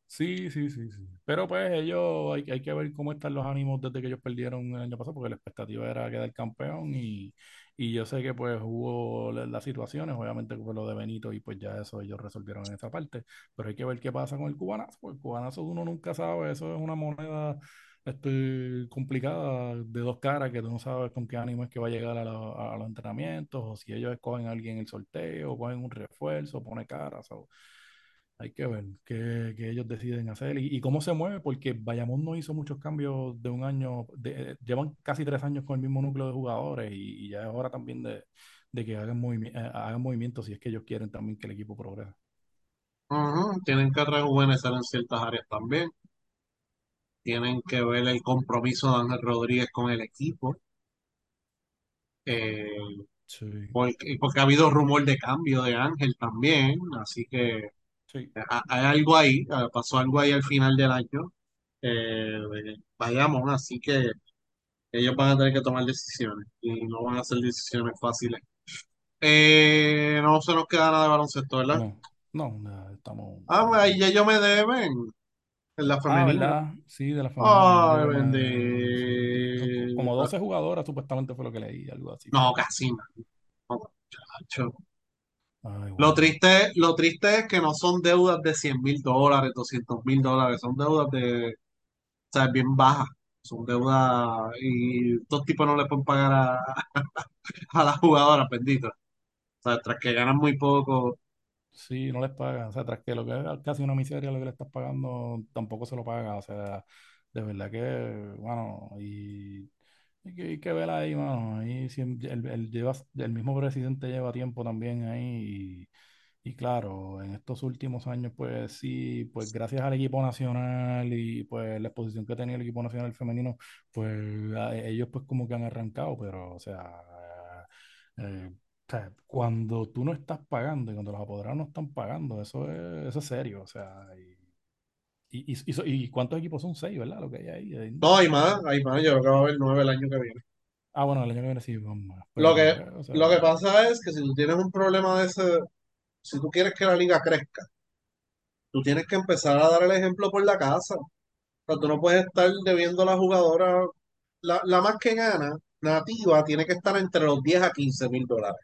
Sí, sí, sí, sí. Pero pues ellos, hay, hay que ver cómo están los ánimos desde que ellos perdieron el año pasado, porque la expectativa era quedar campeón y, y yo sé que pues hubo la- las situaciones, obviamente fue lo de Benito y pues ya eso ellos resolvieron en esa parte, pero hay que ver qué pasa con el cubanazo, porque el cubanazo uno nunca sabe, eso es una moneda este, complicada de dos caras, que tú no sabes con qué ánimo es que va a llegar a, la- a los entrenamientos, o si ellos escogen alguien en el sorteo, o cogen un refuerzo, pone caras, o hay que ver qué, qué ellos deciden hacer y, y cómo se mueve, porque Bayamón no hizo muchos cambios de un año, de- llevan casi tres años con el mismo núcleo de jugadores y, y ya es hora también de, de que hagan, movimi- eh, hagan movimientos si es que ellos quieren también que el equipo progrese. Tienen que rejuvenecer en ciertas áreas también. Tienen que ver el compromiso de Ángel Rodríguez con el equipo. eh, Sí, porque, porque ha habido rumor de cambio de Ángel también. Así que sí, hay algo ahí. eh, Pasó algo ahí al final del año. Eh, vayamos, así que ellos van a tener que tomar decisiones. Y no van a ser decisiones fáciles. Eh, no se nos queda nada de baloncesto, ¿verdad? no, no, nada, estamos, Ah, estamos ahí ya ellos me deben en la Ah, femenina. ¿verdad? Sí, de la femenina, Ay, co- como bendito. 12 jugadoras supuestamente fue lo que leí, algo así No, casi no, muchacho. Ay, Lo triste, lo triste es que no son deudas de 100 mil dólares, 200 mil dólares, son deudas de, o sea, bien bajas. Son deudas y estos tipos no le pueden pagar a, a las jugadoras, bendito. O sea, tras que ganan muy poco. Sí, no les pagan. O sea, tras que lo que es casi una miseria lo que le estás pagando, tampoco se lo paga. O sea, de verdad que, bueno, y, y que, hay que ahí, mano. Ahí el, el lleva, el mismo presidente lleva tiempo también ahí Y claro, en estos últimos años, pues sí, pues gracias al equipo nacional y pues la exposición que tenía el equipo nacional femenino, pues a- ellos pues como que han arrancado, pero o sea, eh, o cuando tú no estás pagando y cuando los apoderados no están pagando, eso es, eso es serio, o sea, y, ¿cuántos equipos son? Seis, ¿verdad? Lo que hay ahí. No, hay más, hay más, yo creo que va a haber nueve el año que viene. Ah, bueno, el año que viene sí, vamos Lo pero que, o sea, lo que pasa es que si tú tienes un problema de ese, si tú quieres que la liga crezca, tú tienes que empezar a dar el ejemplo por la casa. O sea, tú no puedes estar debiendo a la jugadora, la, la más que gana, nativa, tiene que estar entre los 10 a 15 mil dólares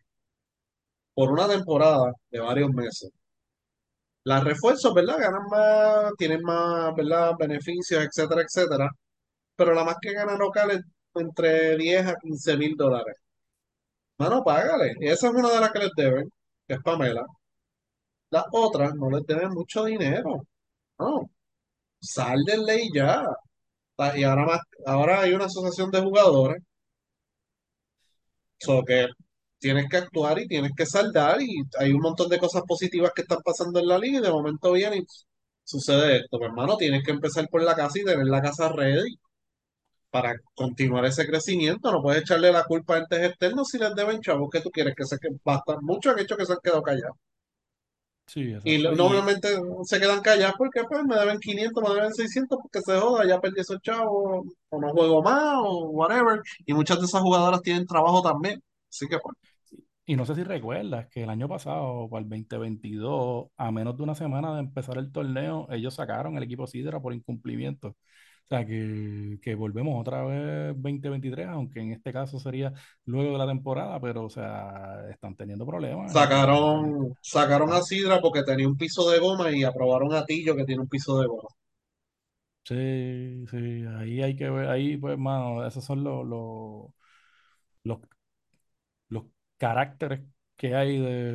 por una temporada de varios meses. Las refuerzos, ¿verdad? Ganan más, tienen más, ¿verdad? Beneficios, etcétera, etcétera. Pero la más que gana local es entre 10 a 15 mil dólares. Mano, págale. Esa es una de las que les deben, que es Pamela. Las otras no les deben mucho dinero. No, sal de ley ya. Ta- Y ahora más, ahora hay una asociación de jugadores, so que tienes que actuar y tienes que saldar y hay un montón de cosas positivas que están pasando en la liga y de momento viene y sucede esto. Pues, hermano, tienes que empezar por la casa y tener la casa ready para continuar ese crecimiento. No puedes echarle la culpa a entes externos si les deben chavos que tú quieres que se que bastan. Muchos han hecho que se han quedado callados. sí. Y, normalmente se quedan callados porque pues me deben 500, me deben 600 porque se joda, ya perdí esos chavos, o no juego más, o whatever. Y muchas de esas jugadoras tienen trabajo también. Así que pues, y no sé si recuerdas que el año pasado, para el 2022, a menos de una semana de empezar el torneo, ellos sacaron el equipo Sidra por incumplimiento. O sea, que, que volvemos otra vez 2023, aunque en este caso sería luego de la temporada, pero, o sea, están teniendo problemas sacaron, sacaron a Sidra porque tenía un piso de goma y aprobaron a Tillo que tiene un piso de goma. Sí, sí, ahí hay que ver, ahí pues, mano, esos son los, los caracteres que hay de,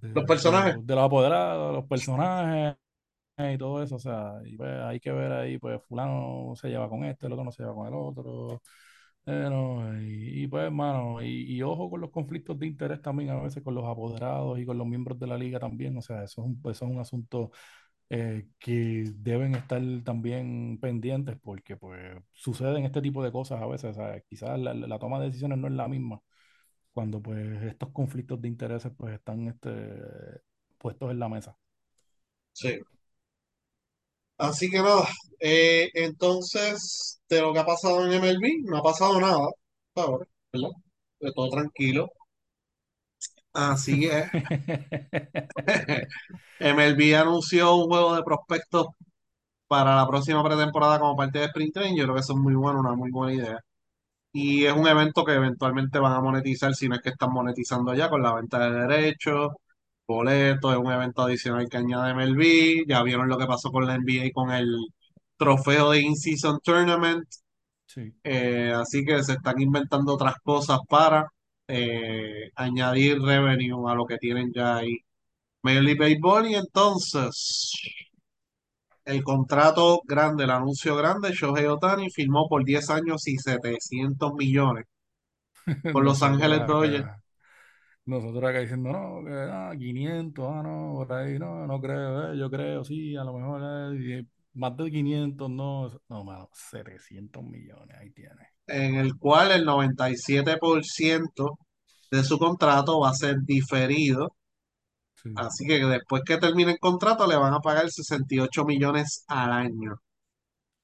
Los de, personajes, de los apoderados, los personajes y todo eso, o sea, y pues, hay que ver ahí, pues fulano se lleva con este, el otro no se lleva con el otro, eh, no, y, y, pues, mano, y, y ojo con los conflictos de interés también a veces con los apoderados y con los miembros de la liga también, o sea, eso es un, eso es un asunto eh, que deben estar también pendientes porque pues suceden este tipo de cosas a veces, o sea, quizás la, la toma de decisiones no es la misma cuando pues estos conflictos de intereses pues están este, puestos en la mesa. sí. Así que nada, eh, entonces de lo que ha pasado en MLB, no ha pasado nada, hasta ahora, ¿verdad? De todo tranquilo. Así que MLB anunció un juego de prospectos para la próxima pretemporada como parte de Sprint Training. Yo creo que eso es muy bueno, una muy buena idea. Y es un evento que eventualmente van a monetizar, si no es que están monetizando ya con la venta de derechos, boletos, es un evento adicional que añade MLB. Ya vieron lo que pasó con la NBA con el trofeo de In-Season Tournament. Sí. Eh, así que se están inventando otras cosas para eh, añadir revenue a lo que tienen ya ahí. Major League Baseball y entonces el contrato grande, el anuncio grande, Shohei Ohtani firmó por 10 años y 700 millones con Los Ángeles Dodgers. nosotros acá diciendo, no, que ah, 500, ah, no, por ahí, no, no creo, eh, yo creo, sí, a lo mejor eh, y más de 500, no, no, mano, 700 millones, ahí tiene. en el cual el 97% de su contrato va a ser diferido. Sí, Así que después que termine el contrato le van a pagar 68 millones al año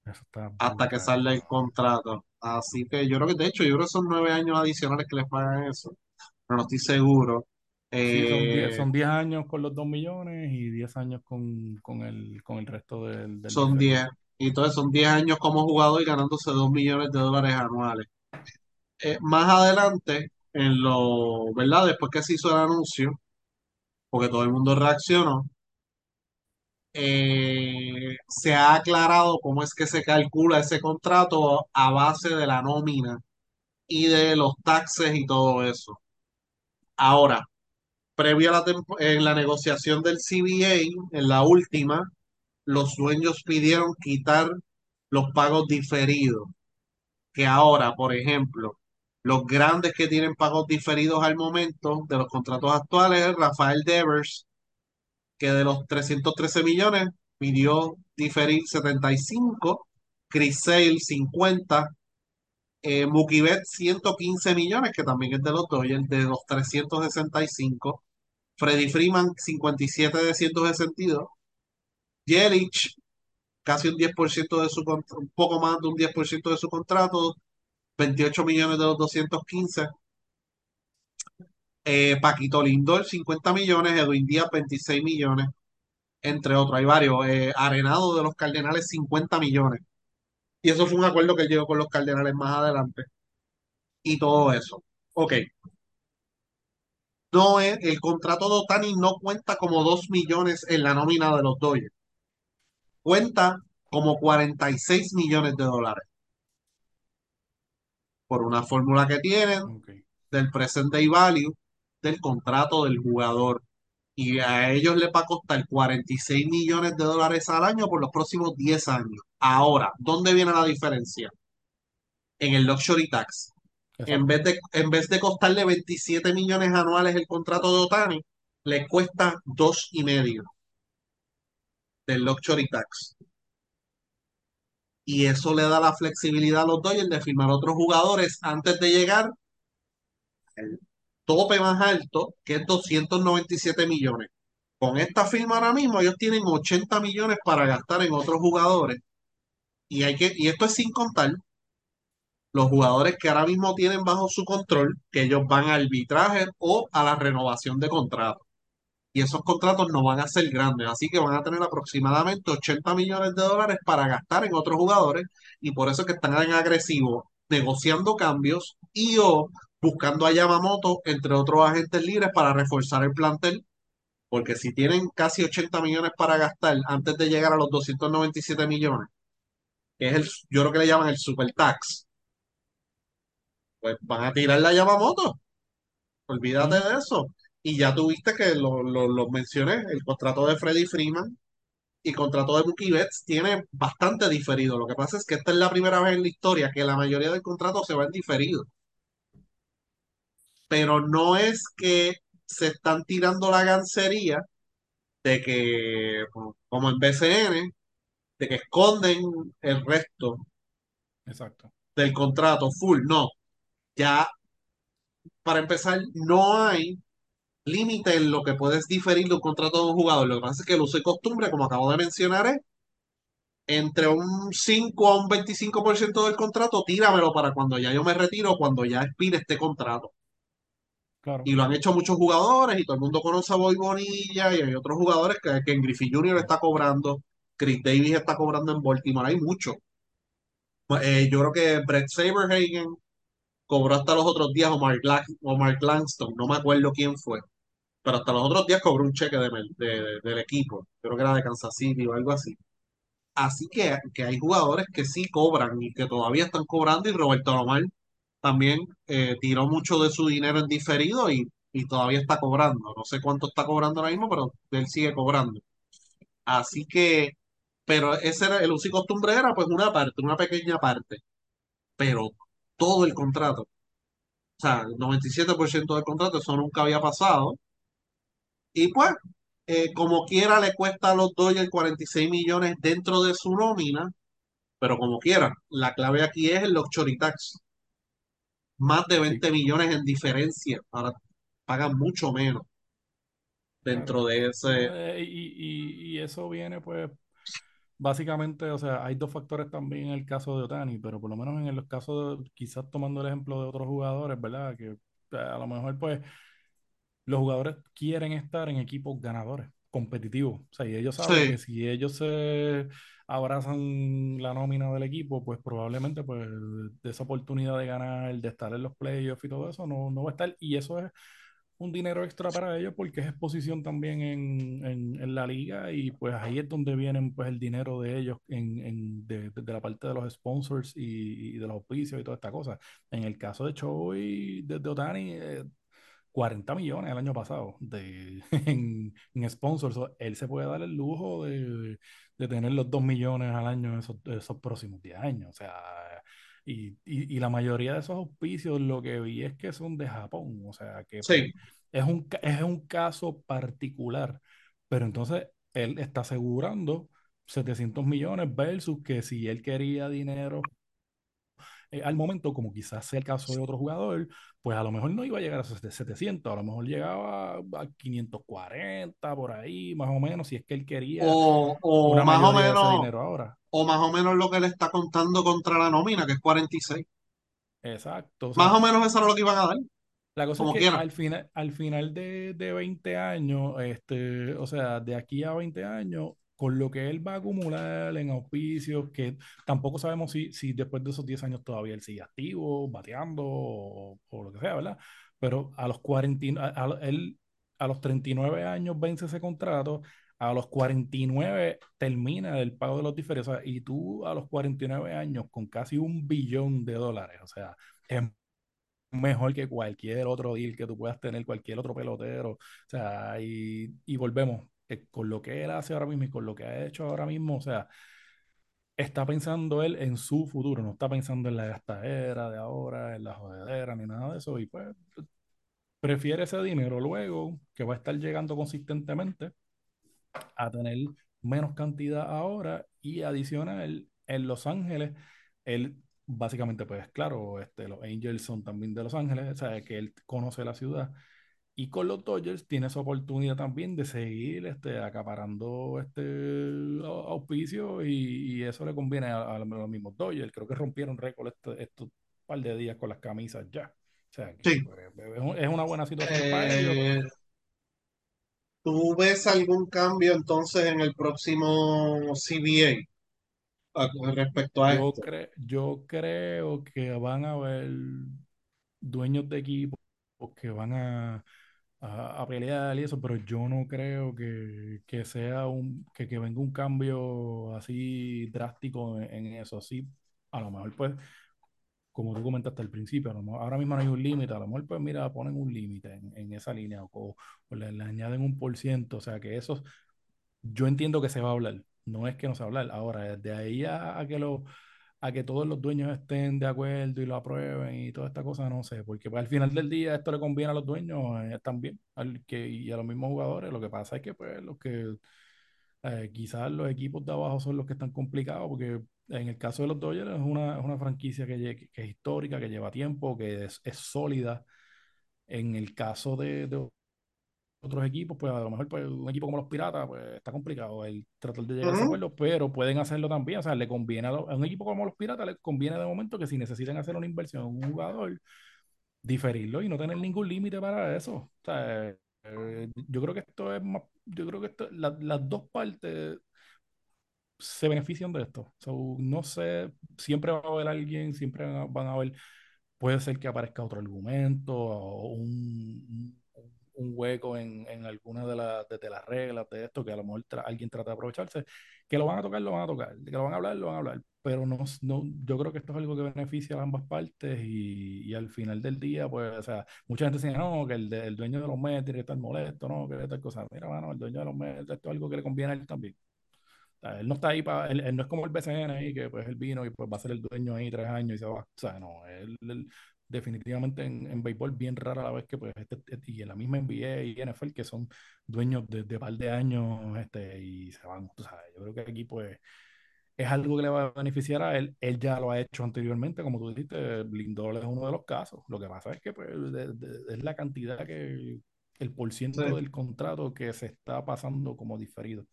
eso está hasta que salga el contrato. Así que yo creo que, de hecho, yo creo que son nueve años adicionales que les pagan eso, pero no estoy seguro. Sí, son 10, Eh, son 10 años con los 2 millones y 10 años con, con el, con el resto del, del son diferido. 10 y entonces son 10 años como jugador y ganándose 2 millones de dólares anuales. Eh, más adelante, en lo, ¿verdad? Después que se hizo el anuncio, porque todo el mundo reaccionó, eh, se ha aclarado cómo es que se calcula ese contrato a base de la nómina y de los taxes y todo eso. Ahora, previo a la en la negociación del CBA, en la última, los dueños pidieron quitar los pagos diferidos, que ahora, por ejemplo, los grandes que tienen pagos diferidos al momento de los contratos actuales es Rafael Devers que de los 313 millones pidió diferir 75, Chris Sale 50, eh, Mookie Betts 115 millones, que también es de los Dodgers, de los 365, Freddie Freeman 57 de 162, Yelich casi un 10% de su contrato, un poco más de un 10% de su contrato, 28 millones de los 215. Eh, Paquito Lindor, 50 millones, Edwin Díaz, 26 millones, entre otros. Hay varios. Eh, Arenado de los Cardenales, 50 millones. Y eso fue un acuerdo que él llegó con los Cardenales más adelante. Y todo eso. Ok. No es, el contrato de Otani no cuenta como 2 millones en la nómina de los Dodgers. Cuenta como 46 millones de dólares. Por una fórmula que tienen del present day value del contrato del jugador. Y a ellos les va a costar 46 millones de dólares al año por los próximos 10 años. Ahora, ¿dónde viene la diferencia? En el luxury tax. En vez de, en vez de costarle 27 millones anuales el contrato de Otani, le cuesta dos y medio del luxury tax. Y eso le da la flexibilidad a los Dodgers de firmar otros jugadores antes de llegar al tope más alto, que es 297 millones. Con esta firma ahora mismo ellos tienen 80 millones para gastar en otros jugadores. Y, hay que, y esto es sin contar los jugadores que ahora mismo tienen bajo su control, que ellos van a arbitraje o a la renovación de contratos. Y esos contratos no van a ser grandes, así que van a tener aproximadamente 80 millones de dólares para gastar en otros jugadores y por eso es que están en agresivo negociando cambios y o buscando a Yamamoto entre otros agentes libres para reforzar el plantel, porque si tienen casi 80 millones para gastar antes de llegar a los 297 millones, que es el, yo creo que le llaman el super tax, pues van a tirar la Yamamoto. Olvídate de eso. Y ya tuviste que lo, lo, lo mencioné, el contrato de Freddie Freeman y contrato de Mookie Betts tiene bastante diferido. Lo que pasa es que esta es la primera vez en la historia que la mayoría del contrato se va en diferido. Pero no es que se están tirando la gancería de que, como en BCN, de que esconden el resto Exacto. del contrato full. No, ya para empezar, no hay límite en lo que puedes diferir de un contrato de un jugador. Lo que pasa es que el uso y costumbre, como acabo de mencionar, es entre un 5 a un 25% del contrato, tíramelo para cuando ya yo me retiro, cuando ya expire este contrato. Claro. Y lo han hecho muchos jugadores y todo el mundo conoce a Boy Bonilla y hay otros jugadores que, que en Griffey Jr. está cobrando, Chris Davis está cobrando en Baltimore, hay muchos. Eh, yo creo que Brett Saberhagen cobró hasta los otros días o Mark, o Mark Langston, no me acuerdo quién fue, pero hasta los otros días cobró un cheque de, de- del equipo, creo que era de Kansas City o algo así. Así que, que hay jugadores que sí cobran y que todavía están cobrando y Roberto Alomar también eh, tiró mucho de su dinero en diferido y, y todavía está cobrando. No sé cuánto está cobrando ahora mismo, pero él sigue cobrando. Así que, pero ese era el uso y costumbre era pues una parte, una pequeña parte, pero todo el contrato, o sea, el 97% del contrato, eso nunca había pasado. Y pues, eh, como quiera, le cuesta a los Dodgers 46 millones dentro de su nómina, pero como quiera, la clave aquí es el luxury tax. Más de Sí, 20 millones en diferencia. Ahora pagan mucho menos claro. dentro de ese. Eh, y, y, y eso viene, pues, básicamente, o sea, hay dos factores también en el caso de Otani, pero por lo menos en los casos, de- quizás tomando el ejemplo de otros jugadores, ¿verdad? Que eh, a lo mejor, pues, los jugadores quieren estar en equipos ganadores, competitivos. O sea, y ellos saben Sí, que si ellos se abrazan la nómina del equipo, pues probablemente pues de esa oportunidad de ganar, de estar en los playoffs y todo eso, no, no va a estar. Y eso es un dinero extra para ellos porque es exposición también en, en, en la liga y pues ahí es donde vienen pues el dinero de ellos en, en de, de la parte de los sponsors y, y de los auspicios y toda esta cosa. En el caso de Choi, de, de Otani, eh, 40 millones el año pasado de, en, en sponsors. Él se puede dar el lujo de, de tener los 2 millones al año esos, esos próximos 10 años. O sea, y, y, y la mayoría de esos auspicios lo que vi es que son de Japón. O sea, que pues sí, es un, es un caso particular Pero entonces él está asegurando 700 millones versus que si él quería dinero eh, al momento, como quizás sea el caso de otro jugador, pues a lo mejor no iba a llegar a esos 700, a lo mejor llegaba a 540 por ahí, más o menos, si es que él quería O, o una más o menos, dinero ahora. o más o menos lo que le está contando contra la nómina, que es 46. Exacto. O Más o menos eso era lo que iban a dar, la cosa es como que quiera. al final, al final de, de 20 años, este, o sea, de aquí a 20 años, con lo que él va a acumular en auspicios, que tampoco sabemos si, si después de esos 10 años todavía él sigue activo, bateando o, lo que sea, ¿verdad? Pero a los 40, y- a, a- él, a los 39 años vence ese contrato, a los 49 termina el pago de los diferencias, y tú a los 49 años con casi un billón de dólares, o sea, es mejor que cualquier otro deal que tú puedas tener, cualquier otro pelotero. O sea, y, y volvemos, eh, con lo que él hace ahora mismo y con lo que ha hecho ahora mismo, o sea, está pensando él en su futuro, no está pensando en la gastadera de ahora, en la jodedera, ni nada de eso. Y pues prefiere ese dinero luego, que va a estar llegando consistentemente, a tener menos cantidad ahora y adicional en Los Ángeles, él básicamente pues claro, este, los Angels son también de Los Ángeles, o sea, que él conoce la ciudad y con los Dodgers tiene esa oportunidad también de seguir este, acaparando este au- auspicio y, y eso le conviene a, a los mismos Dodgers, creo que rompieron récord este- estos par de días con las camisas ya. O sea, que Sí. pues, es un- es una buena situación para ellos. Eh, ¿tú ves algún cambio entonces en el próximo CBA respecto a Yo, esto? cre- yo creo que van a haber dueños de equipos que van a, a, a pelear y eso, pero yo no creo que, que sea un, que, que venga un cambio así drástico en, en eso. Sí, a lo mejor pues, como tú comentaste al principio, a lo mejor- ahora mismo no hay un límite, a lo mejor pues mira, ponen un límite en, en esa línea o, o le, le añaden un por ciento, o sea que eso yo entiendo que se va a hablar, no es que no se va a hablar. Ahora, de ahí a, a que lo, a que todos los dueños estén de acuerdo y lo aprueben y toda esta cosa, no sé, porque pues, al final del día esto le conviene a los dueños eh, también al que, y a los mismos jugadores. Lo que pasa es que pues los que eh, quizás los equipos de abajo son los que están complicados, porque en el caso de los Dodgers es una, es una franquicia que, que es histórica, que lleva tiempo, que es, sólida. En el caso de otros equipos, pues a lo mejor pues, un equipo como los Piratas, pues está complicado el tratar de llegar a ese acuerdo, pero pueden hacerlo también. O sea, le conviene a, lo- a un equipo como los Piratas, le conviene de momento que si necesitan hacer una inversión en un jugador, diferirlo y no tener ningún límite para eso. O sea, eh, yo creo que esto es más, yo creo que esto, la- las dos partes se benefician de esto. So, no sé, siempre va a haber alguien, siempre van a, van a haber, puede ser que aparezca otro argumento o un, un- hueco en, en alguna de, las de, de las reglas de esto que a lo mejor tra- alguien trata de aprovecharse, que lo van a tocar, lo van a tocar, que lo van a hablar, lo van a hablar, pero no, no, yo creo que esto es algo que beneficia a ambas partes y, y al final del día, pues, o sea, mucha gente dice, no, que el, de- el dueño de los Mets tiene que estar molesto, no, que tal cosa. Mira, mano, el dueño de los Mets, esto es algo que le conviene a él también. O sea, él no está ahí para, él, él no es como el BCN ahí, que pues él vino y pues va a ser el dueño ahí tres años y se va. O sea, no, él, él definitivamente en, en béisbol bien rara la vez que pues este, este- y en la misma NBA y NFL que son dueños de, de par de años este, y se van. Yo creo que aquí pues es algo que le va a beneficiar a él. Él ya lo ha hecho anteriormente, como tú dijiste, Lindor es uno de los casos. Lo que pasa es que pues, de- de- es la cantidad que, el por ciento Sí, del contrato que se está pasando como diferido.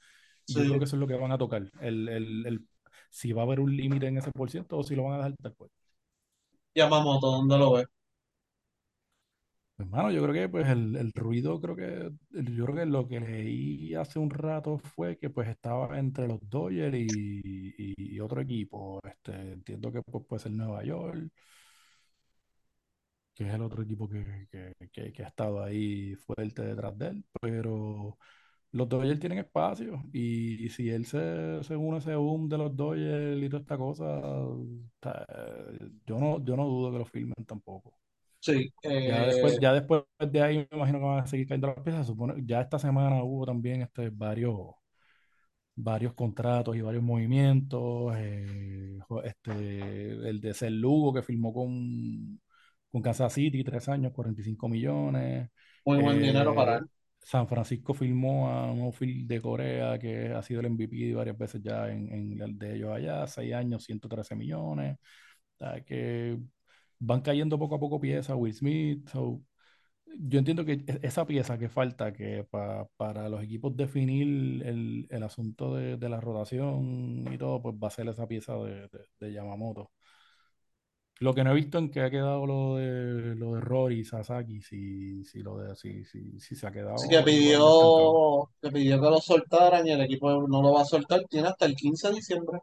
Y yo sí. creo que eso es lo que van a tocar. El, el, el, si va a haber un límite en ese por ciento o si lo van a dejar tal cual. Yamamoto, ¿dónde lo ves? Hermano, yo creo que pues el, el ruido, creo que, yo creo que lo que leí hace un rato fue que pues estaba entre los Dodgers y, y- y otro equipo. Este, entiendo que pues, puede ser Nueva York, que es el otro equipo que, que, que- que ha estado ahí fuerte detrás de él, pero los Dodgers tienen espacio y, si él se, se une a ese boom de los Dodgers y toda esta cosa, yo no, yo no dudo que lo filmen tampoco. Sí, Ya después, eh, ya después de ahí me imagino que van a seguir cayendo las piezas. Supone, ya esta semana hubo también este, varios, varios contratos y varios movimientos. eh, este, el de Ser Lugo que firmó con, con Kansas City, tres años, 45 millones. muy buen dinero para Eh, él. San Francisco firmó a un outfield de Corea que ha sido el MVP varias veces ya en, el de ellos allá, seis años, 113 millones. Que van cayendo poco a poco piezas, Will Smith. yo entiendo que e- esa pieza que falta, que pa- para los equipos definir el, el asunto de, de la rotación y todo, pues va a ser esa pieza de, de- de Yamamoto. Lo que no he visto en que ha quedado lo de lo de Rory Sasaki, si, si lo de si, si, si se ha quedado Así que pidió, que pidió que lo soltaran y el equipo no lo va a soltar. Tiene hasta el 15 de diciembre.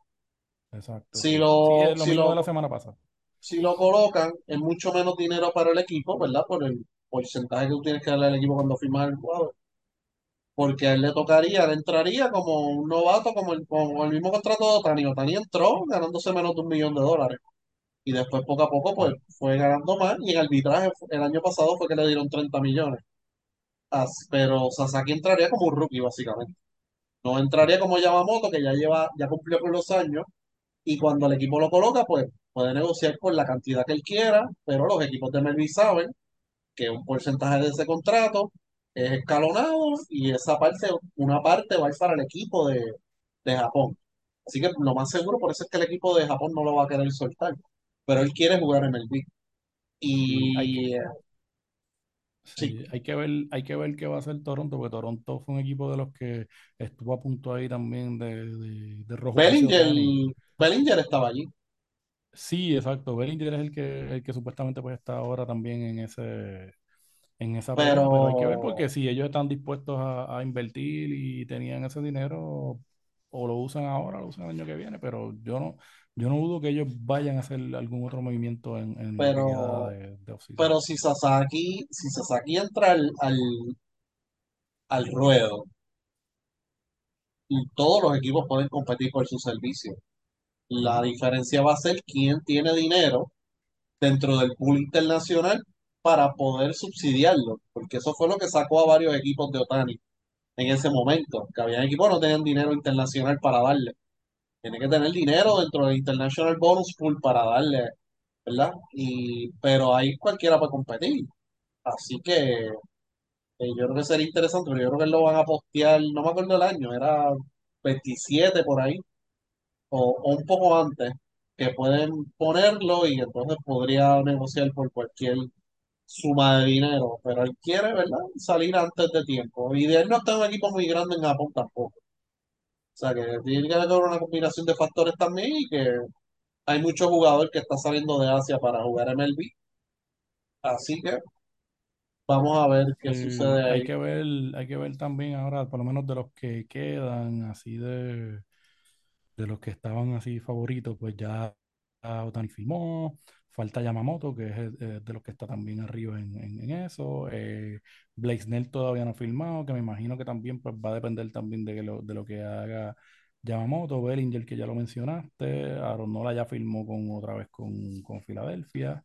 Exacto, Si sí. Sí, lo, es lo si mismo de la lo, semana pasada. si lo colocan, es mucho menos dinero para el equipo, ¿verdad? Por el porcentaje que tú tienes que darle al equipo cuando firmas el jugador. Porque a él le tocaría, él entraría como un novato, como el, con el mismo contrato de Otani. Otani entró ganándose menos de un millón de dólares. Y después, poco a poco, pues fue ganando más. Y en arbitraje, el año pasado fue que le dieron 30 millones. Pero Sasaki entraría como un rookie, básicamente. No entraría como Yamamoto, que ya lleva, ya cumplió con los años. Y cuando el equipo lo coloca, pues puede negociar por la cantidad que él quiera. Pero los equipos de Melvin saben que un porcentaje de ese contrato es escalonado y esa parte, una parte va a ir para el equipo de, de Japón. Así que lo más seguro, por eso es que el equipo de Japón no lo va a querer soltar. Pero él quiere jugar en el Big. Sí, hay que, Y eh, sí, sí, hay que ver, hay que ver qué va a hacer Toronto, porque Toronto fue un equipo de los que estuvo a punto ahí también de, de, de Otani. Bellinger, Bellinger estaba allí. Sí, exacto. Bellinger es el que, el que supuestamente pues está ahora también en ese, en esa pelea, pero hay que ver Pero, porque si ellos están dispuestos a, a invertir y tenían ese dinero, o lo usan ahora, lo usan el año que viene, pero yo no, yo no dudo que ellos vayan a hacer algún otro movimiento en, en pero, de, de off-season. pero si Sasaki, si Sasaki entra al, al, al ruedo, y todos los equipos pueden competir por su servicio. La diferencia va a ser quién tiene dinero dentro del pool internacional para poder subsidiarlo, porque eso fue lo que sacó a varios equipos de Otani en ese momento, que había equipos no tenían dinero internacional para darle. Tiene que tener dinero dentro del International Bonus Pool para darle, ¿verdad? Y, pero ahí cualquiera puede competir. Así que eh, yo creo que sería interesante, pero yo creo que lo van a postear, no me acuerdo el año, era 27 por ahí, o un poco antes, que pueden ponerlo y entonces podría negociar por cualquier suma de dinero, pero él quiere, ¿verdad? Salir antes de tiempo. Y de él no está un equipo muy grande en Japón tampoco. O sea que tiene que haber una combinación de factores también y que hay muchos jugadores que están saliendo de Asia para jugar MLB. Así que vamos a ver qué Sí, sucede hay ahí. que ver, hay que ver también ahora, por lo menos de los que quedan, así de, de los que estaban así favoritos, pues ya Otani firmó, falta Yamamoto, que es el- eh, de los que está también arriba en, en- eso, eh, Blake Snell todavía no ha firmado, que me imagino que también pues, va a depender también de, lo, de lo que haga Yamamoto, Bellinger, que ya lo mencionaste, Aaron Nola ya firmó con, otra vez con, con Filadelfia,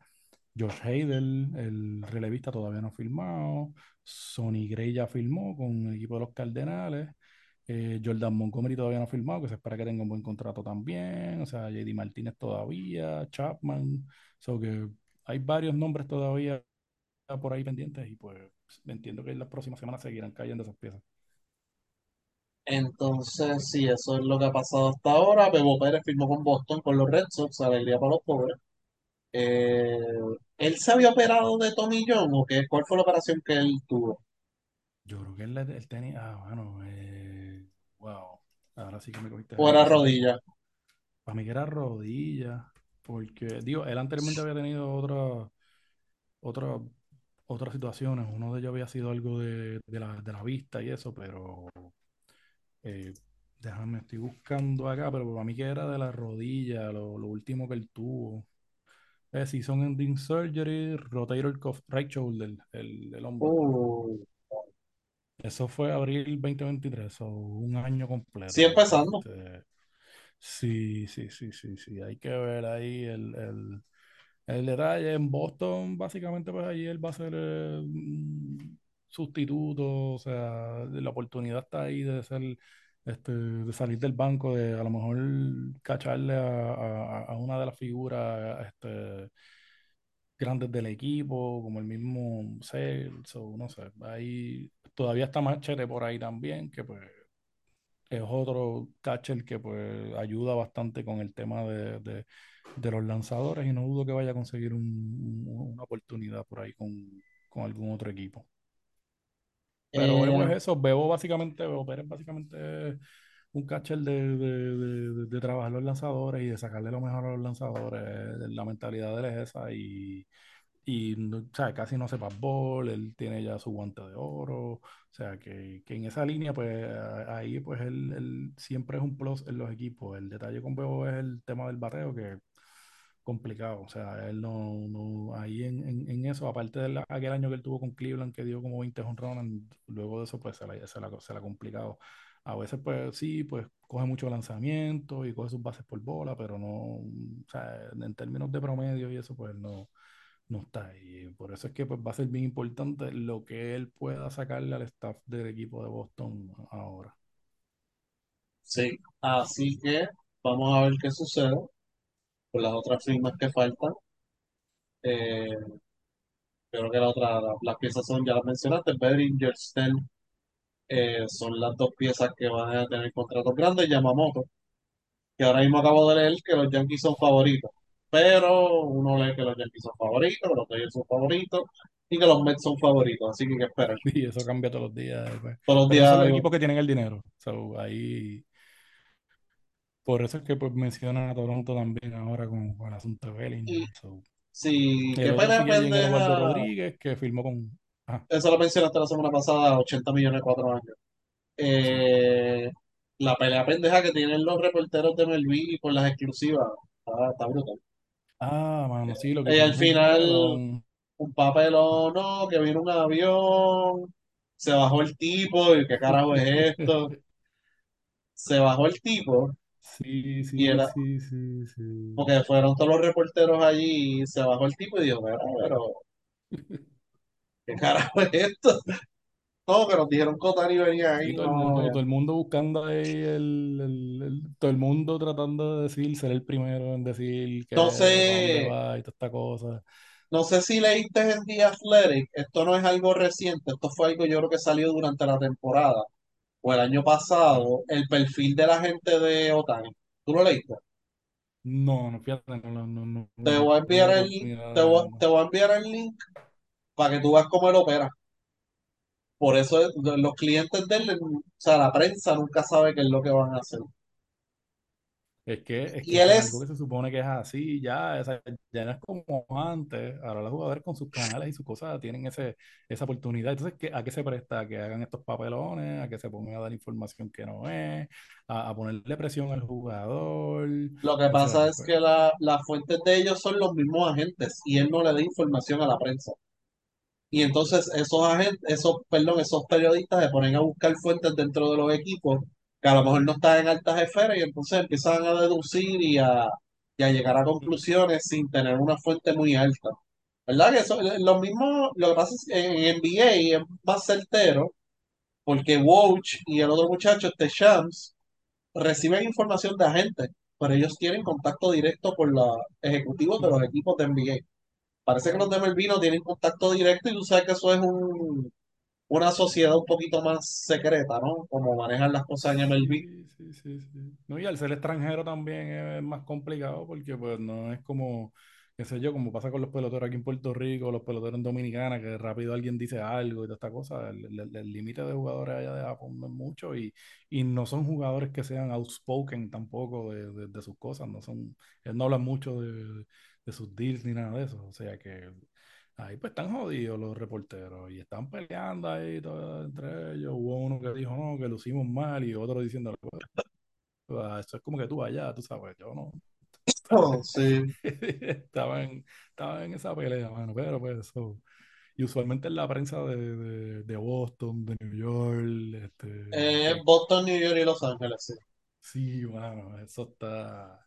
Josh Heidel, el relevista, todavía no ha firmado, Sonny Gray ya firmó con el equipo de los Cardenales. Eh, Jordan Montgomery todavía no ha firmado, que se espera que tenga un buen contrato también. O sea, JD Martínez todavía, Chapman. So que hay varios nombres todavía por ahí pendientes y pues entiendo que en las próximas semanas seguirán cayendo esas piezas. Entonces, sí, eso es lo que ha pasado hasta ahora. Bebo Pérez firmó con Boston, con los Red Sox, alegría para los pobres. Eh, ¿él se había operado de Tommy John o qué? ¿Cuál fue la operación que él tuvo? Yo creo que él, él tenía. Ah, bueno, eh, wow. Ahora sí que me cogiste ¿O era rodilla? Para mí que era rodilla. Porque, digo, él anteriormente había tenido otra, otra, otras situaciones. Uno de ellos había sido algo de, de la, de la vista y eso, pero eh, déjame, estoy buscando acá, pero para mí que era de la rodilla, lo, lo último que él tuvo. Es Season Ending Surgery, Rotator Cuff Right Shoulder, el, el hombro. Uh, Eso fue abril 2023, o un año sí, completo. empezando. Este, sí, sí, sí, sí, sí. Hay que ver ahí el, el, el detalle. En Boston, básicamente, pues ahí él va a ser eh, sustituto. O sea, la oportunidad está ahí de ser, este, de salir del banco, de a lo mejor cacharle a, a- una de las figuras este, grandes del equipo, como el mismo Sales, o no sé. Ahí todavía está Machete por ahí también, que pues es otro catcher que pues ayuda bastante con el tema de, de, de los lanzadores y no dudo que vaya a conseguir un- un- una oportunidad por ahí con, con algún otro equipo. Pero Bebo es Eh, eso, Bebo básicamente, Bebo Pérez básicamente un catcher de, de, de, de trabajar los lanzadores y de sacarle lo mejor a los lanzadores. La mentalidad de él es esa y, y o sea, casi no sepa ball, él tiene ya su guante de oro, o sea, que, que en esa línea, pues ahí pues él, él siempre es un plus en los equipos. El detalle con Bebo es el tema del bateo, que complicado, o sea, él no, no ahí en, en, en eso, aparte de la- aquel año que él tuvo con Cleveland, que dio como 20 jonrones, luego de eso pues se la, se la, se la complicado. A veces pues sí, pues coge mucho lanzamiento y coge sus bases por bola, pero no, o sea, en términos de promedio y eso pues no no está ahí. Por eso es que pues, va a ser bien importante lo que él pueda sacarle al staff del equipo de Boston ahora. sí, así que vamos a ver qué sucede con las otras firmas que faltan. Eh, creo que la otra, la- las piezas son, ya las mencionaste, Bellinger, Snell, eh, son las dos piezas que van a tener contratos grandes, Yamamoto, que ahora mismo acabo de leer que los Yankees son favoritos, pero uno lee que los Yankees son favoritos, que los Dodgers son favoritos y que los Mets son favoritos, así que hay que esperar. Y eso cambia todos los días. pues. Todos los Pero esos son días, los equipos que tienen el dinero. So, ahí, por eso es que pues, mencionan a Toronto también ahora con, con el asunto de Bellingham. So, sí, otro pena pendeja, Rodríguez, que firmó con... Ajá, eso lo mencionaste la semana pasada, 80 millones cuatro años. Eh, la pelea pendeja que tienen los reporteros de Melville por las exclusivas, está, está brutal. Ah, mano, sí, lo que Y al final, un papelón, no, que vino un avión, se bajó el tipo, y qué carajo es esto, se bajó el tipo, Sí, y sí, era, sí, sí, sí. porque fueron todos los reporteros allí, y se bajó el tipo y dijo, pero, ¿qué carajo es esto? No, que nos dijeron que Otani venía ahí, todo el no, mundo, ya. todo el mundo buscando ahí el, el- el- todo el mundo tratando de decir, ser el primero en decir que sé, va y toda esta cosa. no sé si leíste en The Athletic, esto no es algo reciente, esto fue algo yo creo que salió durante la temporada, o el año pasado, el perfil de la gente de Otani. ¿Tú lo leíste? No, no, fíjate, no, no, no, no, Te voy a enviar el, te voy, te voy a enviar el link para que tú veas cómo él opera. Por eso es- los clientes de él, o sea, la prensa nunca sabe qué es lo que van a hacer. Es que, es Y que él es algo que se supone que es así, ya, o sea, ya no es como antes. Ahora los jugadores con sus canales y sus cosas tienen ese, esa oportunidad. Entonces, ¿qué- ¿a qué se presta? A que hagan estos papelones, a que se pongan a dar información que no es, a, a ponerle presión al jugador. lo que O pasa sea, es pues, que la, las fuentes de ellos son los mismos agentes y él no le da información a la prensa. Y entonces esos agentes, esos, perdón, esos periodistas se ponen a buscar fuentes dentro de los equipos que a lo mejor no están en altas esferas y entonces empiezan a deducir y a, y a llegar a conclusiones sin tener una fuente muy alta. ¿Verdad? Que eso, lo mismo, lo que pasa es que en NBA es más certero porque Woj y el otro muchacho, este Shams, reciben información de agentes, pero ellos tienen contacto directo con los ejecutivos de los equipos de NBA. Parece que los de Melvino tienen contacto directo y tú sabes que eso es un, una sociedad un poquito más secreta, ¿no? Como manejan las cosas en MLB. sí, sí, sí. No, y al ser extranjero también es más complicado porque pues no es como, qué sé yo, como pasa con los peloteros aquí en Puerto Rico, los peloteros en Dominicana, que rápido alguien dice algo y toda esta cosa. El límite de jugadores allá de Japón no es mucho y, y no son jugadores que sean outspoken tampoco de, de- de sus cosas, no son, él no habla mucho de, de sus deals ni nada de eso. O sea que Ahí pues están jodidos los reporteros y están peleando ahí todo entre ellos. Hubo uno que dijo no, que lucimos mal y otro diciendo "Ah, eso es como que tú allá, tú sabes, yo no. Oh, sí. Estaba en, estaba en esa pelea, mano, pero pues eso. Y usualmente en la prensa de, de, de Boston, de New York, este, Eh, Boston, New York y Los Ángeles, sí. sí, mano, eso está.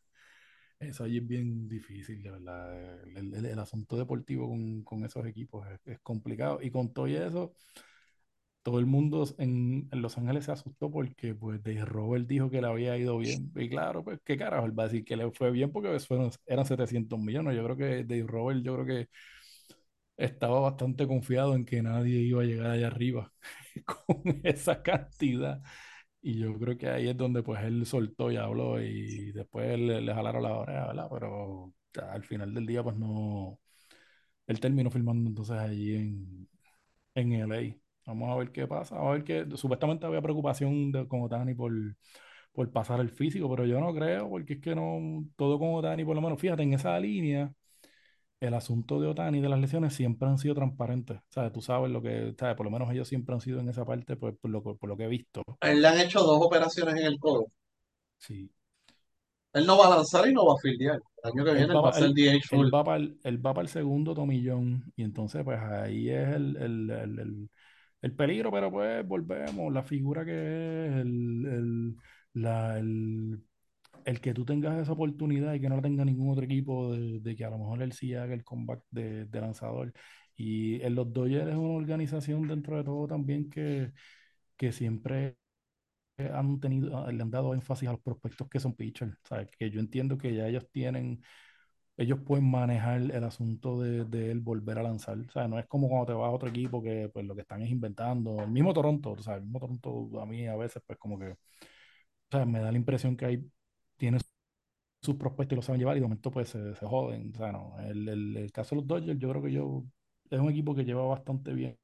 Eso allí es bien difícil, de verdad. El, el- el asunto deportivo con, con esos equipos es, es complicado. Y con todo eso, todo el mundo en, en Los Ángeles se asustó porque pues Dave Robert dijo que le había ido bien. Y claro, pues qué carajo, él va a decir que le fue bien porque pues, fueron, eran 700 millones. Yo creo que Dave Robert, yo creo que estaba bastante confiado en que nadie iba a llegar allá arriba. con esa cantidad. Y yo creo que ahí es donde pues él soltó y habló y después le, le jalaron la oreja, ¿verdad? Pero al final del día pues no, él terminó filmando entonces allí en, en LA. Vamos a ver qué pasa. A ver que supuestamente había preocupación de, con Otani por, por pasar el físico, pero yo no creo, porque es que no, todo con Otani, por lo menos, fíjate, en esa línea, el asunto de Otani de las lesiones siempre han sido transparentes. ¿Sabes? Tú sabes lo que, ¿sabes? Por lo menos ellos siempre han sido en esa parte, pues, por lo, por lo que he visto. él le han hecho dos operaciones en el codo. Sí. Él no va a lanzar y no va a fildear. El año que viene Él él va va, a ser DH full. él va para el, él va para el segundo tomillón y entonces pues ahí es el, el, el, el- el peligro, pero pues volvemos, la figura que es, el, el, la, el, el que tú tengas esa oportunidad y que no la tenga ningún otro equipo de, de que a lo mejor él sí haga el comeback de, de lanzador. Y en los Dodgers es una organización dentro de todo también que, que siempre han tenido, le han dado énfasis a los prospectos que son pitchers. ¿sabes? Que yo entiendo que ya ellos tienen, ellos pueden manejar el asunto de, de él volver a lanzar. Sea, no es como cuando te vas a otro equipo que pues lo que están es inventando. El mismo Toronto, sea, el mismo Toronto a mí a veces pues como que, o sea, me da la impresión que hay, tiene sus prospectos y lo saben llevar y de momento pues se, joden. O sea, el, el, caso de los Dodgers yo creo que yo, es un equipo que lleva bastante bien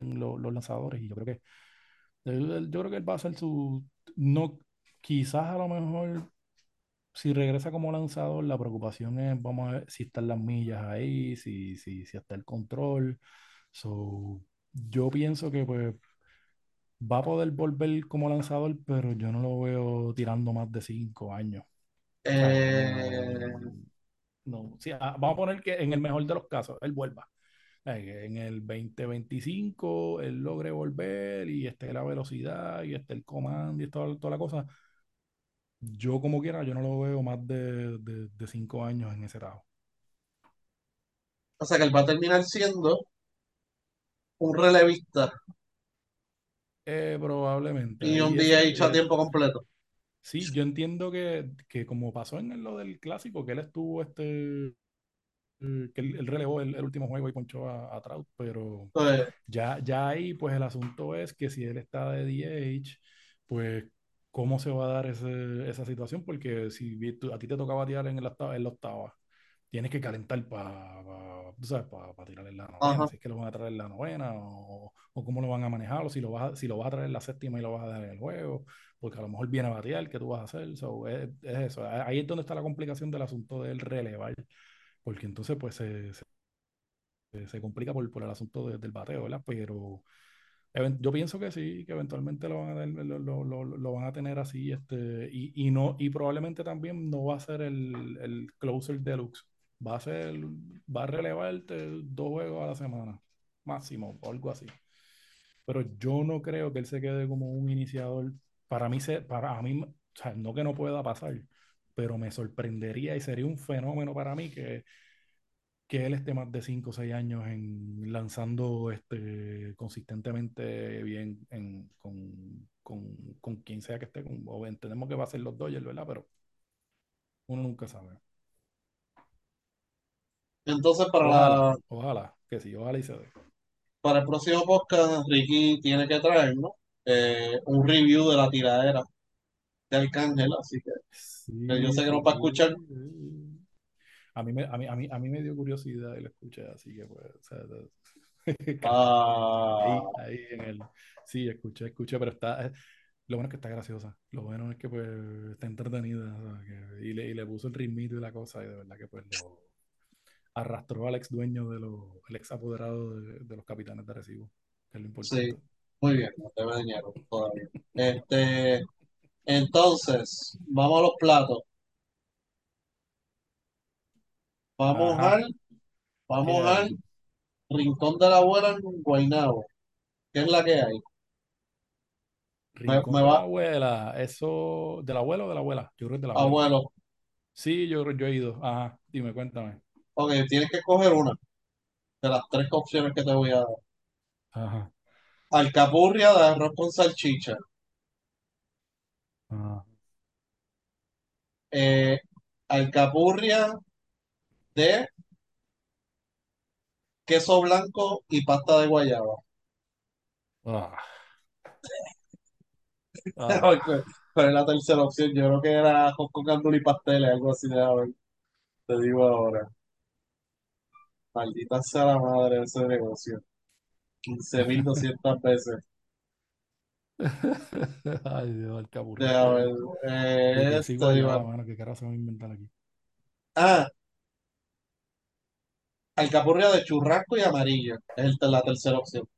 los, los lanzadores y yo creo que yo creo que él va a hacer su, no, quizás a lo mejor si regresa como lanzador, la preocupación es, vamos a ver si están las millas ahí, si, si, si está el control. So, yo pienso que pues va a poder volver como lanzador, pero yo no lo veo tirando más de cinco años. No, Eh, no. Sí, vamos a poner que en el mejor de los casos, él vuelva. En el 2025 él logre volver y esté la velocidad y esté el comando y toda, toda la cosa. Yo como quiera, yo no lo veo más de, de, de cinco años en ese lado. o sea que él va a terminar siendo un relevista Eh, probablemente. y un ese, DH a tiempo completo. sí, yo entiendo que, que como pasó en lo del clásico, que él estuvo este, eh, que él, él relevó el, el último juego y ponchó a, a Trout, pero Pues, ya, ya ahí pues el asunto es que si él está de DH, pues cómo se va a dar ese- esa situación, porque si a ti te toca batear en la en la octava, tienes que calentar para para tirar en la novena, si es que lo van a traer en la novena o, o cómo lo van a manejar, o si lo vas a, si lo vas a traer en la séptima y lo vas a dejar en el juego, porque a lo mejor viene a batear, ¿qué tú vas a hacer? So, es, es eso, ahí es donde está la complicación del asunto del relevar, porque entonces pues se, se, se complica por, por el asunto de- del bateo, ¿verdad? Pero Yo pienso que sí, que eventualmente lo van a, tener- lo, lo- lo- lo van a tener así, este, y, y no, y probablemente también no va a ser el, el closer deluxe. Va a ser, va a relevarte dos juegos a la semana, máximo, o algo así. Pero yo no creo que él se quede como un iniciador. Para mí, se, para a mí, o sea, no que no pueda pasar, pero me sorprendería y sería un fenómeno para mí que que él esté más de 5 o 6 años en, lanzando este, consistentemente bien en, con, con, con quien sea que esté. Con, o entendemos que va a ser los Dodgers, ¿verdad? Pero uno nunca sabe. Entonces, para, Ojalá, la- ojalá, que sí, ojalá y se dé. para el próximo podcast, Ricky tiene que traernos eh, un review de la tiradera de Arcángel, así que yo sé que nos va a escuchar. A mí, me, a, mí, a, mí, a mí me dio curiosidad y lo escuché, así que pues, o sea, Ah, ahí, ahí en el... Sí, escuché, escuché, pero está... eh, Lo bueno es que está graciosa. Lo bueno es que pues está entretenida. y, le, y le puso el ritmito y la cosa. Y de verdad que pues lo arrastró al ex dueño de los... El ex apoderado de, de los capitanes de Recibo. Que es lo sí, importante. muy bien, no te dañaron todavía. Este, entonces, vamos a los platos. Vamos Ajá. al, ¿Qué vamos al Rincón de la Abuela en Guaynabo. ¿Qué es la que hay? Me, Rincón me de la abuela. Eso... ¿Del abuelo o de la abuela? Yo creo que es de la abuela. abuelo. Sí, yo, yo he ido. Ajá. Dime, cuéntame. Ok, tienes que escoger una de las tres opciones que te voy a dar. Ajá. Alcapurria de arroz con salchicha. Ajá. Eh, alcapurria de queso blanco y pasta de guayaba. Ah. Ah, ¿Cuál cuál es la tercera opción? Yo creo que era hot con gandules y pasteles, algo así de ver. Te digo ahora. Maldita sea la madre de ese negocio. 15.200 veces. Ay, Dios, el capurria. Deja ver. ¿De Eh, qué digo- mano? ¿Qué carajo se va a inventar aquí? Ah, alcapurria de churrasco y amarillo. Es el- la tercera opción.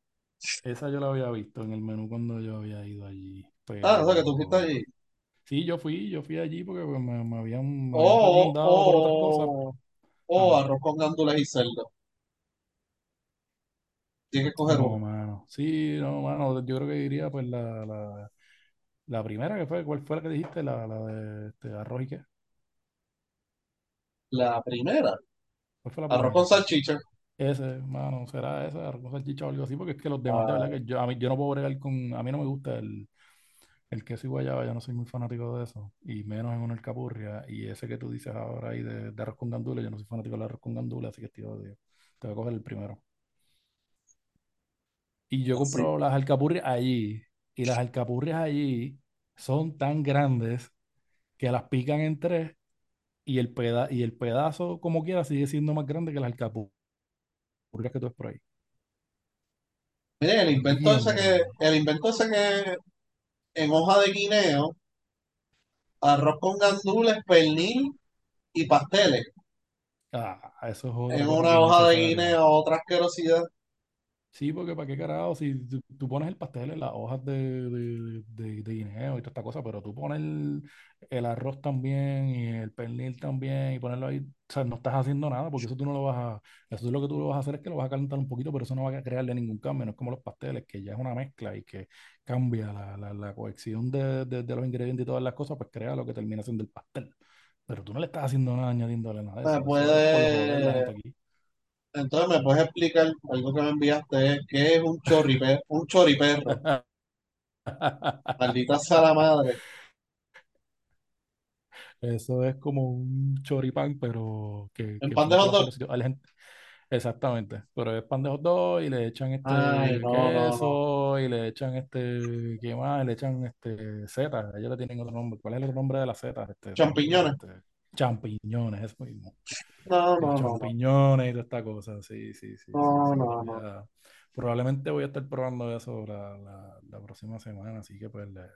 Esa yo la había visto en el menú cuando yo había ido allí. Ah, o sea que tú fuiste Pero allí. sí, yo fui, yo fui allí porque pues, me, me habían, me O, habían o, recomendado por otras cosas. o, o arroz con gandules y cerdo. Tienes que coger No, uno. mano. Sí, no, mano. Yo creo que diría pues la, la, la primera que fue, ¿cuál fue la que dijiste? La, la de este, arroz y qué. La primera, ¿Cuál fue la arroz primera? con salchicha. Ese, mano, será ese, arroz con salchicha o algo así, porque es que los demás, de verdad, Ah, que yo, a mí, yo no puedo bregar con, a mí no me gusta el, el queso y guayaba, yo no soy muy fanático de eso, y menos en una alcapurria, y ese que tú dices ahora ahí de, de arroz con gandules, yo no soy fanático del arroz con gandules, así que te voy a coger el primero. Y yo compro las alcapurrias allí, y las alcapurrias allí son tan grandes que las pican en tres, y el, peda y el pedazo, como quiera, sigue siendo más grande que las alcapurrias que tú ves por ahí. Mire, el invento ese que, el invento ese que en hoja de guineo, arroz con gandules, pernil y pasteles. Ah, eso es otra En una hoja de guineo, otra asquerosidad. Sí, porque para qué carajo, si tú, tú pones el pastel en las hojas de, de, de- de guineo y toda esta cosa, pero tú pones el, el arroz también y el pernil también y ponerlo ahí, o sea, no estás haciendo nada porque eso tú no lo vas a, eso es lo que tú lo vas a hacer es que lo vas a calentar un poquito, pero eso no va a crearle ningún cambio, no es como los pasteles, que ya es una mezcla y que cambia la, la, la cohesión de, de, de los ingredientes y todas las cosas, pues crea lo que termina siendo el pastel. Pero tú no le estás haciendo nada añadiéndole nada de Me eso, eso es por joder la puede, aquí. Entonces me puedes explicar algo que me enviaste, qué es un choripe, un choriperro. Maldita sea la madre. Eso es como un choripán, pero que, En que pan de hot dog. A la gente- Exactamente, pero es pan de hot dog y le echan Ay, este no, no, no. queso y le echan este, ¿qué más? Le echan este seta, ellos le tienen otro nombre. ¿Cuál es el otro nombre de las setas? Este, se me olvidó, Champiñones. este, champiñones, eso mismo. No, no, champiñones y toda esta cosa, sí, sí, sí, sí, No, sí. no, no. probablemente voy a estar probando eso la, la, la próxima semana, así que pues le-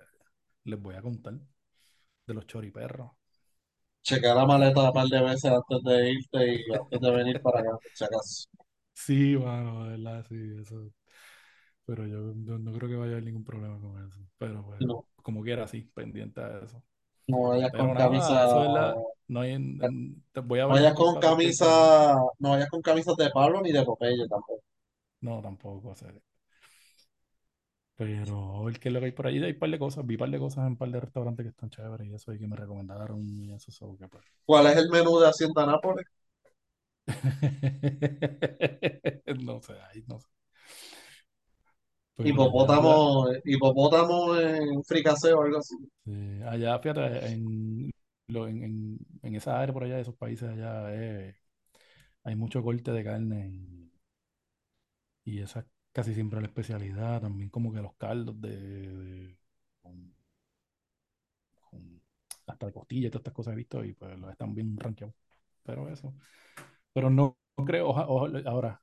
les voy a contar de los choriperros. Chequea la maleta un par de veces antes de irte y antes de venir para acá, si acaso. Sí, mano, de verdad, sí, eso. Pero yo no, no creo que vaya a haber ningún problema con eso. Pero pues, No, como quiera, sí, pendiente a eso. No vayas con nada, camisa, eso es la. No hay. en- en- te voy a no vayas con el camisa, no vayas con camisas de Pablo ni de Popeye tampoco. No, tampoco. O sea, pero qué es lo que hay por ahí. Hay un par de cosas. Vi un par de cosas en un par de restaurantes que están chéveres y eso y que me recomendaron y eso. so que, pues. ¿Cuál es el menú de Hacienda Nápoles? No sé, ahí no sé. Pero allá, Hipopótamo, hipopótamo en fricasé o algo así. Sí, allá, fíjate, en, lo- en, en, esa área por allá, de esos países allá, eh, hay mucho corte de carne y, y esa es casi siempre la especialidad. También como que los caldos de, de- con, con- hasta de costilla y todas estas cosas he visto y pues los están bien rankeados. Pero eso. Pero no, no creo, oja- oja- ahora,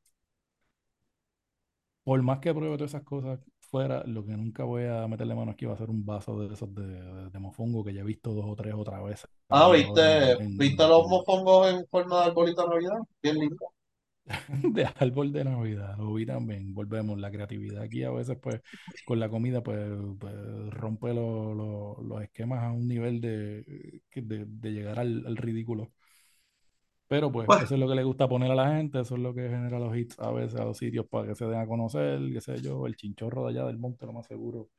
por más que pruebe todas esas cosas fuera, lo que nunca voy a meterle mano aquí va a ser un vaso de esos de, de, de mofongo que ya he visto dos o tres otra vez Ah, ahora ¿viste, en, viste los mofongos en forma de arbolito de Navidad? Bien lindo. de árbol de Navidad, lo vi también, volvemos, la creatividad aquí a veces pues con la comida pues, pues, rompe lo- lo- los esquemas a un nivel de, de, de llegar al, al ridículo. Pero pues Pues, eso es lo que le gusta poner a la gente, eso es lo que genera los hits a veces a los sitios para que se den a conocer, qué sé yo, el chinchorro de allá del monte, lo más seguro.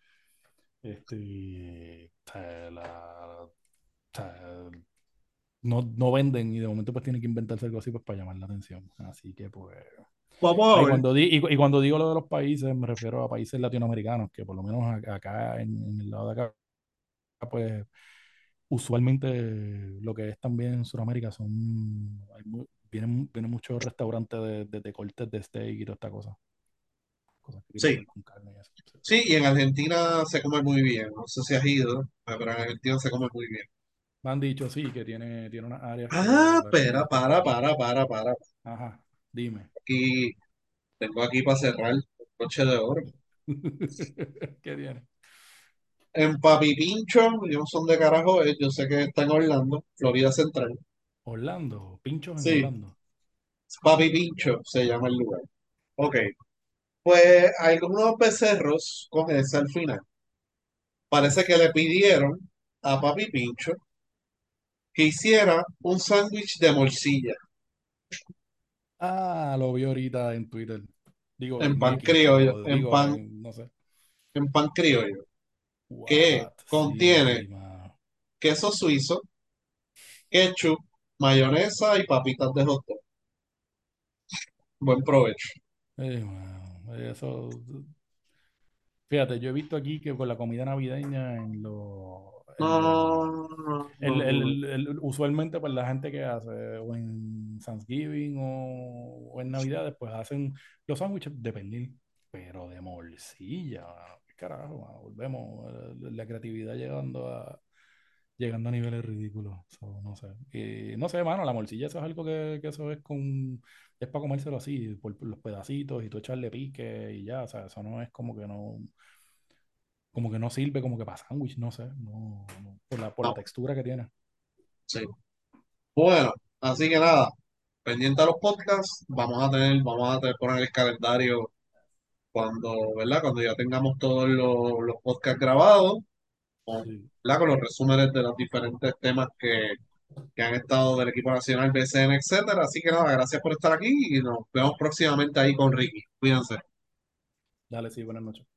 Este, la- no, no venden y de momento pues tienen que inventarse algo así pues para llamar la atención. Así que pues... vamos Y cuando, di- y, y cuando digo lo de los países, me refiero a países latinoamericanos, que por lo menos acá en, en el lado de acá, pues usualmente lo que es también en Sudamérica son, hay vienen, vienen muchos restaurantes de, de, de cortes de steak y toda esta cosa. cosas que Sí. tienen que ver con carne y eso. Sí. Y en Argentina se come muy bien. No sé si has ido, pero en Argentina se come muy bien. Me han dicho, sí, que tiene, tiene unas áreas que Ah, espera, es para, para, para, para. Ajá, dime. Aquí, tengo aquí para cerrar noche de oro. ¿Qué tiene? En Papi Pincho, yo no son de carajo, es, yo sé que está en Orlando, Florida Central. Orlando, pinchos en Sí, Orlando. Papi Pincho se llama el lugar. Ok, pues hay unos becerros con ese al final. Parece que le pidieron a Papi Pincho que hiciera un sándwich de morcilla Ah, lo vi ahorita en Twitter. Digo, en en pan criollo, o en digo, pan, en, no sé. en pan criollo, que contiene Sí, queso suizo, ketchup, mayonesa y papitas de hot dog. Buen provecho. Eso, fíjate, yo he visto aquí que con la comida navideña en los, en los, No, no, el, no, el- el- usualmente pues la gente que hace o en Thanksgiving o, o en Navidades pues hacen los sándwiches de pernil, pero de morcilla, mano. ¿Qué carajo, mano? Volvemos, eh, la creatividad llegando a, llegando a niveles ridículos. So, no sé. Y no sé, mano, la morcilla eso es algo que, que eso es con, es para comérselo así, por, por los pedacitos y tú echarle pique y ya, o sea, eso no es como que no, como que no sirve como que para sándwich, no sé, no, no, por la, por la textura que tiene. sí. Bueno, así que nada, pendiente a los podcasts, vamos a tener, vamos a tener, poner el calendario cuando, ¿verdad? Cuando ya tengamos todos los, los podcasts grabados, con. ¿verdad? Con los resúmenes de los diferentes temas que, que han estado del equipo nacional, BCN, etcétera. Así que nada, gracias por estar aquí y nos vemos próximamente ahí con Ricky. Cuídense. Dale, sí, buenas noches.